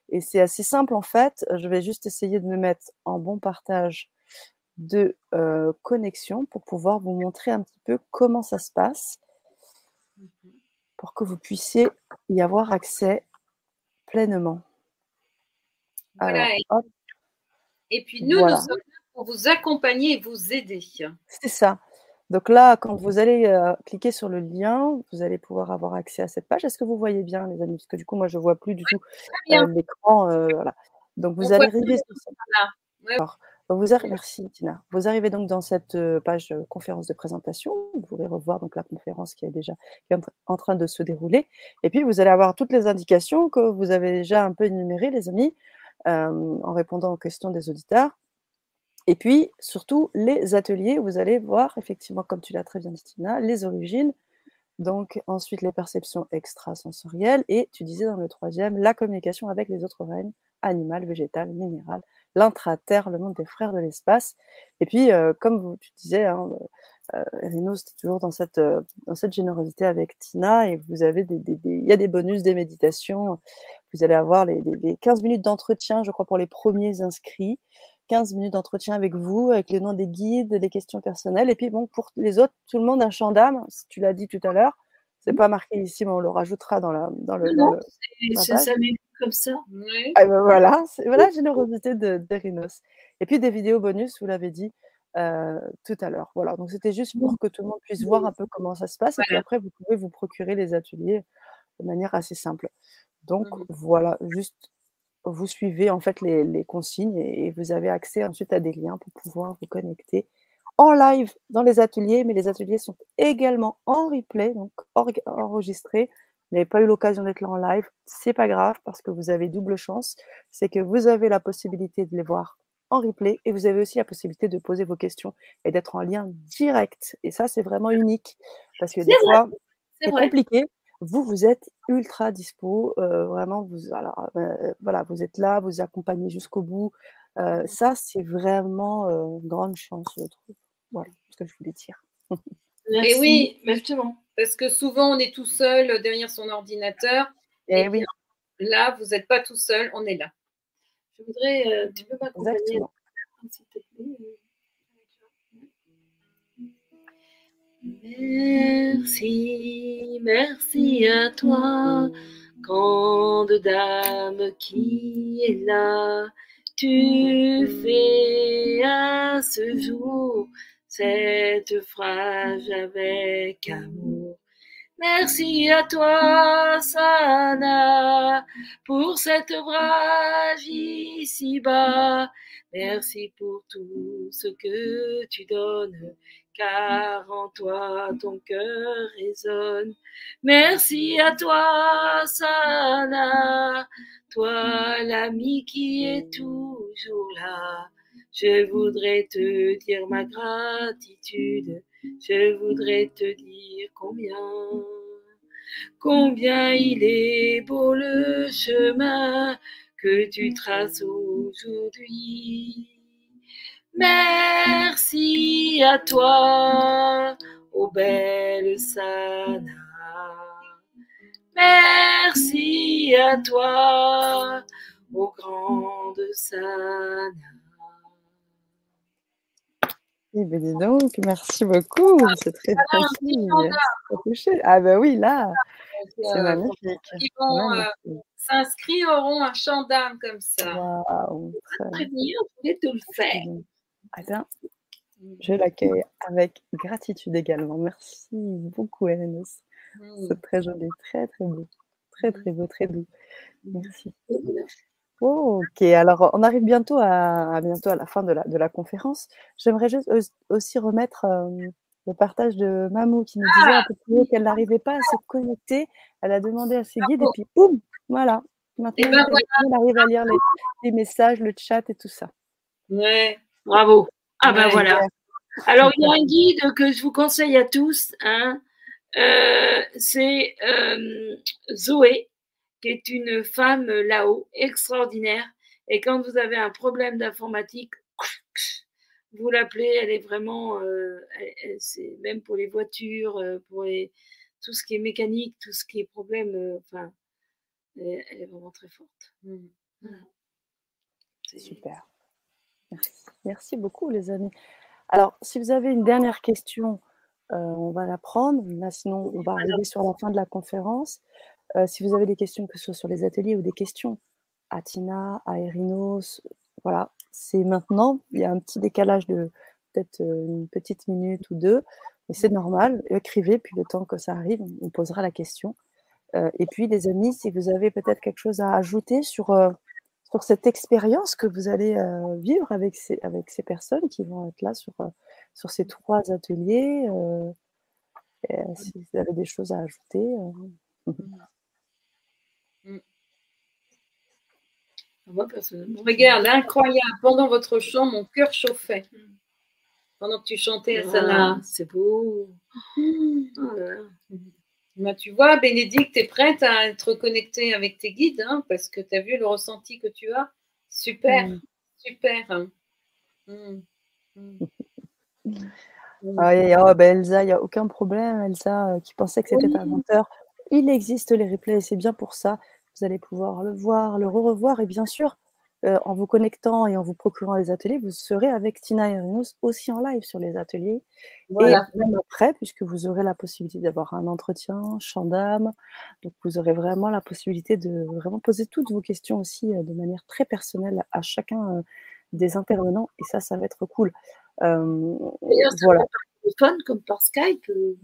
Et c'est assez simple en fait. Je vais juste essayer de me mettre en bon partage de euh, connexion pour pouvoir vous montrer un petit peu comment ça se passe pour que vous puissiez y avoir accès pleinement. Voilà. et puis nous, nous sommes là pour vous accompagner et vous aider. C'est ça. Donc là, quand vous allez euh, cliquer sur le lien, vous allez pouvoir avoir accès à cette page. Est-ce que vous voyez bien, les amis? Parce que du coup, moi, je ne vois plus du tout euh, l'écran. Euh, voilà. Donc, vous allez arriver sur cette vous Merci, Tina. Vous arrivez donc dans cette page conférence de présentation. Vous pourrez revoir donc la conférence qui est déjà en train de se dérouler. Et puis, vous allez avoir toutes les indications que vous avez déjà un peu énumérées, les amis, en répondant aux questions des auditeurs. Et puis, surtout, les ateliers, vous allez voir, effectivement, comme tu l'as très bien dit, Tina, les origines, donc ensuite les perceptions extrasensorielles, et tu disais dans le troisième, la communication avec les autres règnes, animal, végétal, minéral, l'intra-terre, le monde des frères de l'espace. Et puis, euh, comme tu disais, hein, euh, Rino, c'était toujours dans cette, euh, générosité avec Tina, et vous avez des, il y a des bonus, des méditations. Vous allez avoir les 15 minutes d'entretien, je crois, pour les premiers inscrits. 15 minutes d'entretien avec vous, avec les noms des guides, les questions personnelles. Et puis, bon, pour les autres, tout le monde un champ d'âme, tu l'as dit tout à l'heure. C'est mmh. pas marqué ici, mais on le rajoutera dans, la, dans le. Non, ça comme ça. Ah ben voilà, voilà la générosité de d'Erinos. Et puis des vidéos bonus, vous l'avez dit euh, tout à l'heure. Voilà, donc c'était juste pour mmh. que tout le monde puisse voir un peu comment ça se passe. Et puis après, vous pouvez vous procurer les ateliers de manière assez simple. Donc mmh. voilà, juste vous suivez en fait les, consignes et, vous avez accès ensuite à des liens pour pouvoir vous connecter en live dans les ateliers, mais les ateliers sont également en replay, donc enregistrés. Vous n'avez pas eu l'occasion d'être là en live, c'est pas grave parce que vous avez double chance, c'est que vous avez la possibilité de les voir en replay et vous avez aussi la possibilité de poser vos questions et d'être en lien direct. Et ça, c'est vraiment unique parce que des fois, c'est compliqué vous, vous êtes ultra dispo, euh, vraiment, vous, alors, euh, voilà, vous êtes là, vous accompagnez jusqu'au bout. Euh, ça, c'est vraiment une grande chance, je trouve. Voilà ce que je voulais dire. Et oui, justement, parce que souvent, on est tout seul derrière son ordinateur. Et, eh oui. là, vous n'êtes pas tout seul, on est là. Je voudrais, tu peux m'accompagner, s'il te plaît Merci, merci à toi, grande dame qui est là. Tu fais à ce jour cette phrase avec amour. Merci à toi, Sana, pour cet ouvrage ici-bas. Merci pour tout ce que tu donnes car en toi ton cœur résonne. Merci à toi, Sana, toi l'ami qui est toujours là. Je voudrais te dire ma gratitude, je voudrais te dire combien, combien il est beau le chemin que tu traces aujourd'hui. Merci à toi, ô belle Sana. Merci à toi, ô grande Sana. Eh ben dis donc, merci beaucoup. C'est très précis. Ah ben oui, là, c'est magnifique. Ils vont euh, s'inscrire, un chant d'âme comme ça. Waouh. Très bien, je vais tout le faire. Ah ben, je l'accueille avec gratitude également. Merci beaucoup, Erenos. C'est très joli, très très beau. Très très beau, très doux. Merci. ok, alors on arrive bientôt à, bientôt à la fin de la, de la conférence. J'aimerais juste aussi remettre euh, le partage de Mamou qui nous disait un peu plus haut qu'elle n'arrivait pas à se connecter. Elle a demandé à ses guides et puis boum, voilà. Maintenant, ben elle arrive à lire les, messages, le chat et tout ça. Ouais, bravo. Ah ben voilà. Alors il y a un guide que je vous conseille à tous. Hein. Euh, c'est euh, Zoé, qui est une femme là-haut extraordinaire. Et quand vous avez un problème d'informatique, vous l'appelez, elle est vraiment, euh, c'est même pour les voitures, pour tout ce qui est mécanique, tout ce qui est problème, enfin, elle, est vraiment très forte. Mmh. C'est super. Merci. Beaucoup, les amis. Alors, si vous avez une dernière question, euh, on va la prendre. Sinon, on va arriver sur la fin de la conférence. Euh, si vous avez des questions, que ce soit sur les ateliers ou des questions à Tina, à Erinos, voilà, c'est maintenant. Il y a un petit décalage de peut-être euh, une petite minute ou deux, mais c'est normal. Écrivez, puis le temps que ça arrive, on posera la question. et puis, les amis, si vous avez peut-être quelque chose à ajouter sur, sur cette expérience que vous allez vivre avec ces, avec ces personnes qui vont être là sur sur ces trois ateliers. Euh, euh, si vous avez des choses à ajouter. Euh. Mm. Moi, personnellement. Regarde, incroyable. Pendant votre chant, mon cœur chauffait. Pendant que tu chantais à ah, C'est beau. Bah, tu vois, Bénédicte, tu es prête à être connectée avec tes guides hein, parce que tu as vu le ressenti que tu as? Super, mm. super. Ah, ben Elsa, il n'y a aucun problème. Elsa, euh, qui pensait que c'était un menteur. Il existe les replays, c'est bien pour ça. Vous allez pouvoir le voir, le re-revoir. Et bien sûr, euh, en vous connectant et en vous procurant les ateliers, vous serez avec Tina et aussi en live sur les ateliers. Voilà. Et même après, puisque vous aurez la possibilité d'avoir un entretien, chant d'âme. Donc, vous aurez vraiment la possibilité de vraiment poser toutes vos questions aussi euh, de manière très personnelle à chacun des intervenants. Et ça, ça va être cool. Euh, voilà. Par téléphone comme par Skype. Euh.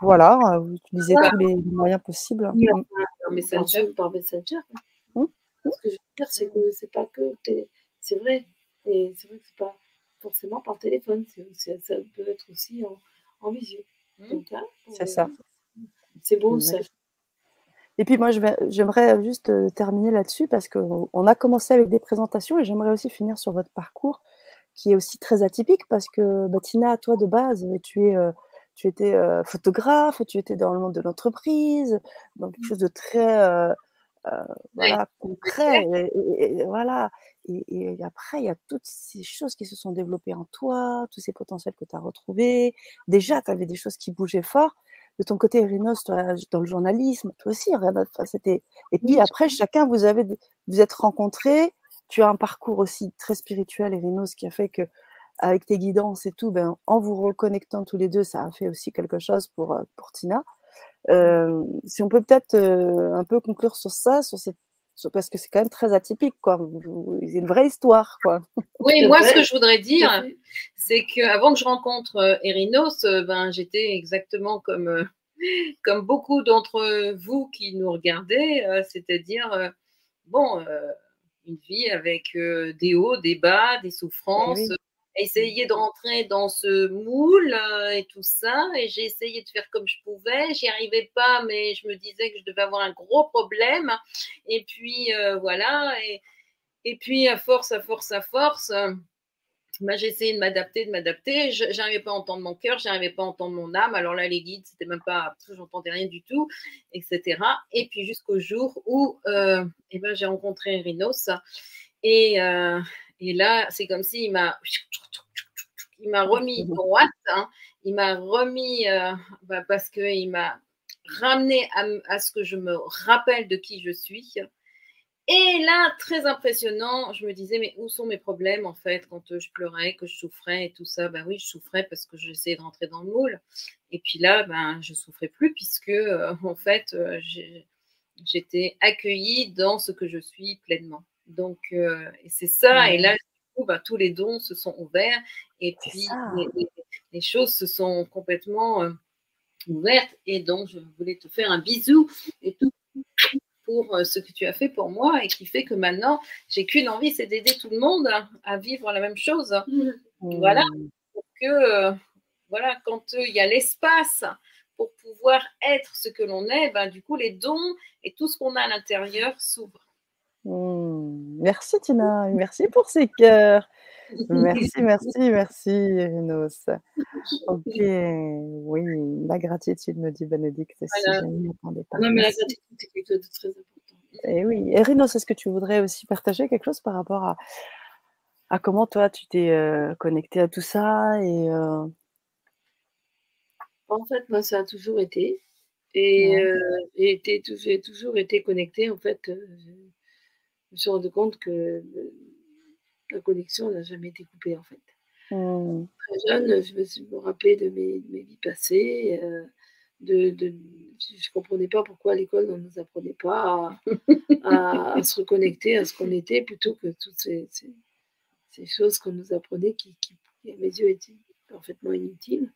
Voilà, euh, vous utilisez tous les moyens possibles. par Messenger. Par Messenger. Ce que je veux dire, c'est que c'est pas que. C'est vrai. Et c'est vrai que c'est pas forcément par téléphone. ça peut être aussi en, en visio. Hum. C'est ça. C'est beau, ça. Et puis moi, j'aimerais juste terminer là-dessus parce qu'on a commencé avec des présentations et j'aimerais aussi finir sur votre parcours qui est aussi très atypique parce que bah, Tina, toi de base, tu, es, euh, tu étais euh, photographe, tu étais dans le monde de l'entreprise, dans quelque mmh. chose de très euh, voilà, concret. Et, voilà. Et, après, il y a toutes ces choses qui se sont développées en toi, tous ces potentiels que tu as retrouvés. Déjà, tu avais des choses qui bougeaient fort. De ton côté, Erinos, toi, dans le journalisme, toi aussi, c'était. Et puis après, chacun, vous avez, vous êtes rencontrés tu as un parcours aussi très spirituel, Erinos, qui a fait que avec tes guidances et tout, ben, en vous reconnectant tous les deux, ça a fait aussi quelque chose pour, euh, pour Tina. Euh, si on peut peut-être euh, un peu conclure sur ça, sur cette, parce que c'est quand même très atypique, quoi. C'est une vraie histoire, quoi. Oui, moi, ce que je voudrais dire, c'est qu'avant que je rencontre Erinos, ben, j'étais exactement comme, comme beaucoup d'entre vous qui nous regardez, c'est-à-dire, bon, une vie avec euh, des hauts, des bas, des souffrances. Essayer de rentrer dans ce moule euh, et tout ça. Et j'ai essayé de faire comme je pouvais. J'y arrivais pas, mais je me disais que je devais avoir un gros problème. Et puis euh, voilà. Et, puis à force, à force, à force bah, j'ai essayé de m'adapter, de m'adapter. Je n'arrivais pas à entendre mon cœur, je n'arrivais pas à entendre mon âme. Alors là, les guides, c'était même pas, j'entendais rien du tout, etc. Et puis jusqu'au jour où euh, eh ben, j'ai rencontré Rinos. Et, euh, et là, c'est comme s'il m'a, il m'a remis droite. Hein. il m'a remis euh, bah, parce qu'il m'a ramener à, ce que je me rappelle de qui je suis. Et là, très impressionnant, je me disais, mais où sont mes problèmes en fait quand je pleurais, que je souffrais et tout ça? Ben oui, je souffrais parce que j'essayais de rentrer dans le moule. Et puis là, ben, je souffrais plus puisque en fait, j'étais accueillie dans ce que je suis pleinement. Donc, et c'est ça. Et là, bah, tous les dons se sont ouverts et puis les, choses se sont complètement euh, ouvertes. Et donc, je voulais te faire un bisou et tout pour euh, ce que tu as fait pour moi et qui fait que maintenant, j'ai qu'une envie, c'est d'aider tout le monde à, vivre la même chose. Mmh. Voilà. que, euh, voilà, quand il y a l'espace pour pouvoir être ce que l'on est, ben, du coup, les dons et tout ce qu'on a à l'intérieur s'ouvrent. Mmh. Merci Tina, merci pour ces cœurs. Merci, merci, merci Renos. Ok, oui, la gratitude, me dit Bénédicte. Si voilà. pas. Non, mais la gratitude, c'est quelque chose de très important. Et eh oui, et Renos, est-ce que tu voudrais aussi partager quelque chose par rapport à, à comment toi tu t'es euh, connecté à tout ça et euh En fait, moi, ça a toujours été. Et, euh, j'ai toujours été connectée, en fait me suis rendu compte que la connexion n'a jamais été coupée en fait. Mmh. Très jeune, je me suis rappelé de mes, mes vies passées. Euh, de, de, je ne comprenais pas pourquoi l'école ne nous apprenait pas à, se reconnecter à ce qu'on était plutôt que toutes ces, ces, choses qu'on nous apprenait qui, qui, à mes yeux, étaient parfaitement inutiles.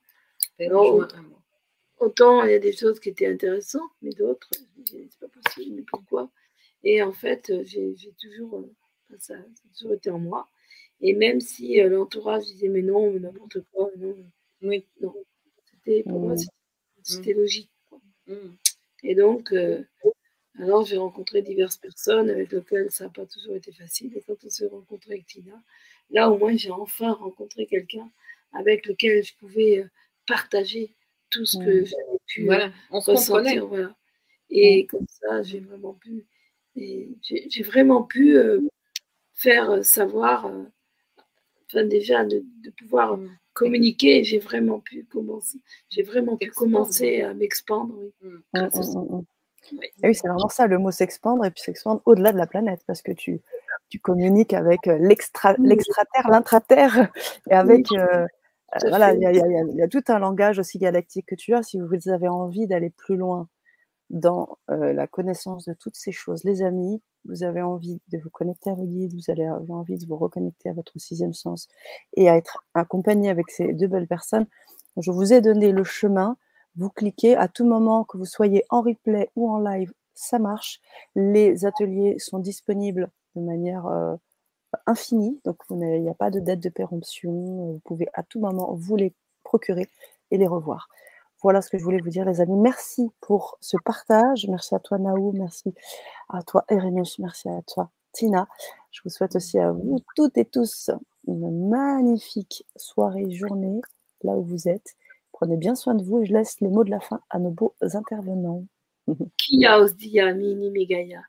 autant, il y a des choses qui étaient intéressantes, mais d'autres, c'est pas possible, mais pourquoi et en fait, euh, j'ai toujours, euh, ça, a toujours été en moi. Et même si euh, l'entourage disait mais non, n'importe quoi, non, oui, non. C'était, pour moi, mmh. c'était logique. Mmh. Et donc, alors j'ai rencontré diverses personnes avec lesquelles ça n'a pas toujours été facile. Et quand on s'est rencontré avec Tina, là au moins j'ai enfin rencontré quelqu'un avec lequel je pouvais partager tout ce que mmh. j'avais pu voilà, on ressentir. Voilà. Et comme ça, j'ai vraiment pu j'ai vraiment pu euh, faire euh, savoir, euh, enfin déjà de, pouvoir mm. communiquer, j'ai vraiment pu commencer, j'ai vraiment pu commencer à m'expandre. Oui, oui, c'est vraiment ça, le mot s'expandre et puis s'expandre au-delà de la planète parce que tu, tu communiques avec l'extraterre, l'intraterre et avec. voilà, il y, y, a tout un langage aussi galactique que tu as. Si vous avez envie d'aller plus loin dans la connaissance de toutes ces choses. Les amis, vous avez envie de vous connecter à vos guides, vous avez envie de vous reconnecter à votre sixième sens et à être accompagné avec ces deux belles personnes. Je vous ai donné le chemin. Vous cliquez à tout moment que vous soyez en replay ou en live, ça marche. Les ateliers sont disponibles de manière infinie, donc il n'y a pas de date de péremption. Vous pouvez à tout moment vous les procurer et les revoir. Voilà ce que je voulais vous dire, les amis. Merci pour ce partage. Merci à toi, Naou. Merci à toi, Erenus. Merci à toi, Tina. Je vous souhaite aussi à vous toutes et tous une magnifique soirée, journée, là où vous êtes. Prenez bien soin de vous et je laisse les mots de la fin à nos beaux intervenants. Kia osdia mini megaya.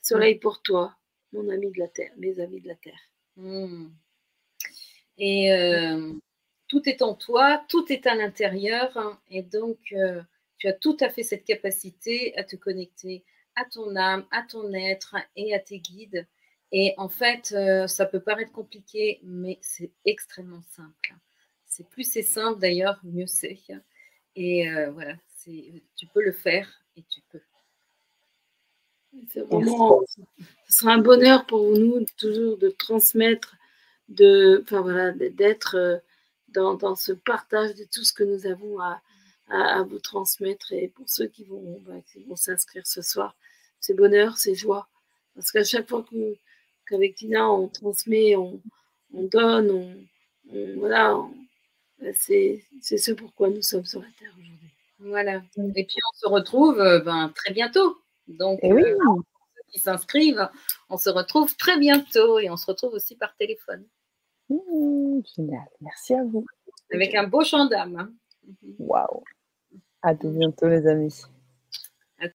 Soleil pour toi, mon ami de la terre, mes amis de la terre. Hmm. Et euh, tout est en toi, tout est à l'intérieur, hein, et donc euh, tu as tout à fait cette capacité à te connecter à ton âme, à ton être et à tes guides. Et en fait, euh, ça peut paraître compliqué, mais c'est extrêmement simple. C'est plus c'est simple d'ailleurs, mieux c'est. Et euh, voilà, tu peux le faire et tu peux. C'est vraiment, ce sera un bonheur pour nous toujours de transmettre, de, enfin voilà, d'être dans, ce partage de tout ce que nous avons à, vous transmettre. Et pour ceux qui vont, bah, vont s'inscrire ce soir, c'est bonheur, c'est joie. Parce qu'à chaque fois qu'avec Tina, on transmet, on, donne, on, voilà, bah, c'est ce pourquoi nous sommes sur la Terre aujourd'hui. Voilà. Et puis on se retrouve euh, ben, très bientôt. Donc, eh oui. Euh, ceux qui s'inscrivent, on se retrouve très bientôt et on se retrouve aussi par téléphone. Mmh, génial, merci à vous. Avec un beau chant d'âme. Hein. Waouh. À bientôt, les amis.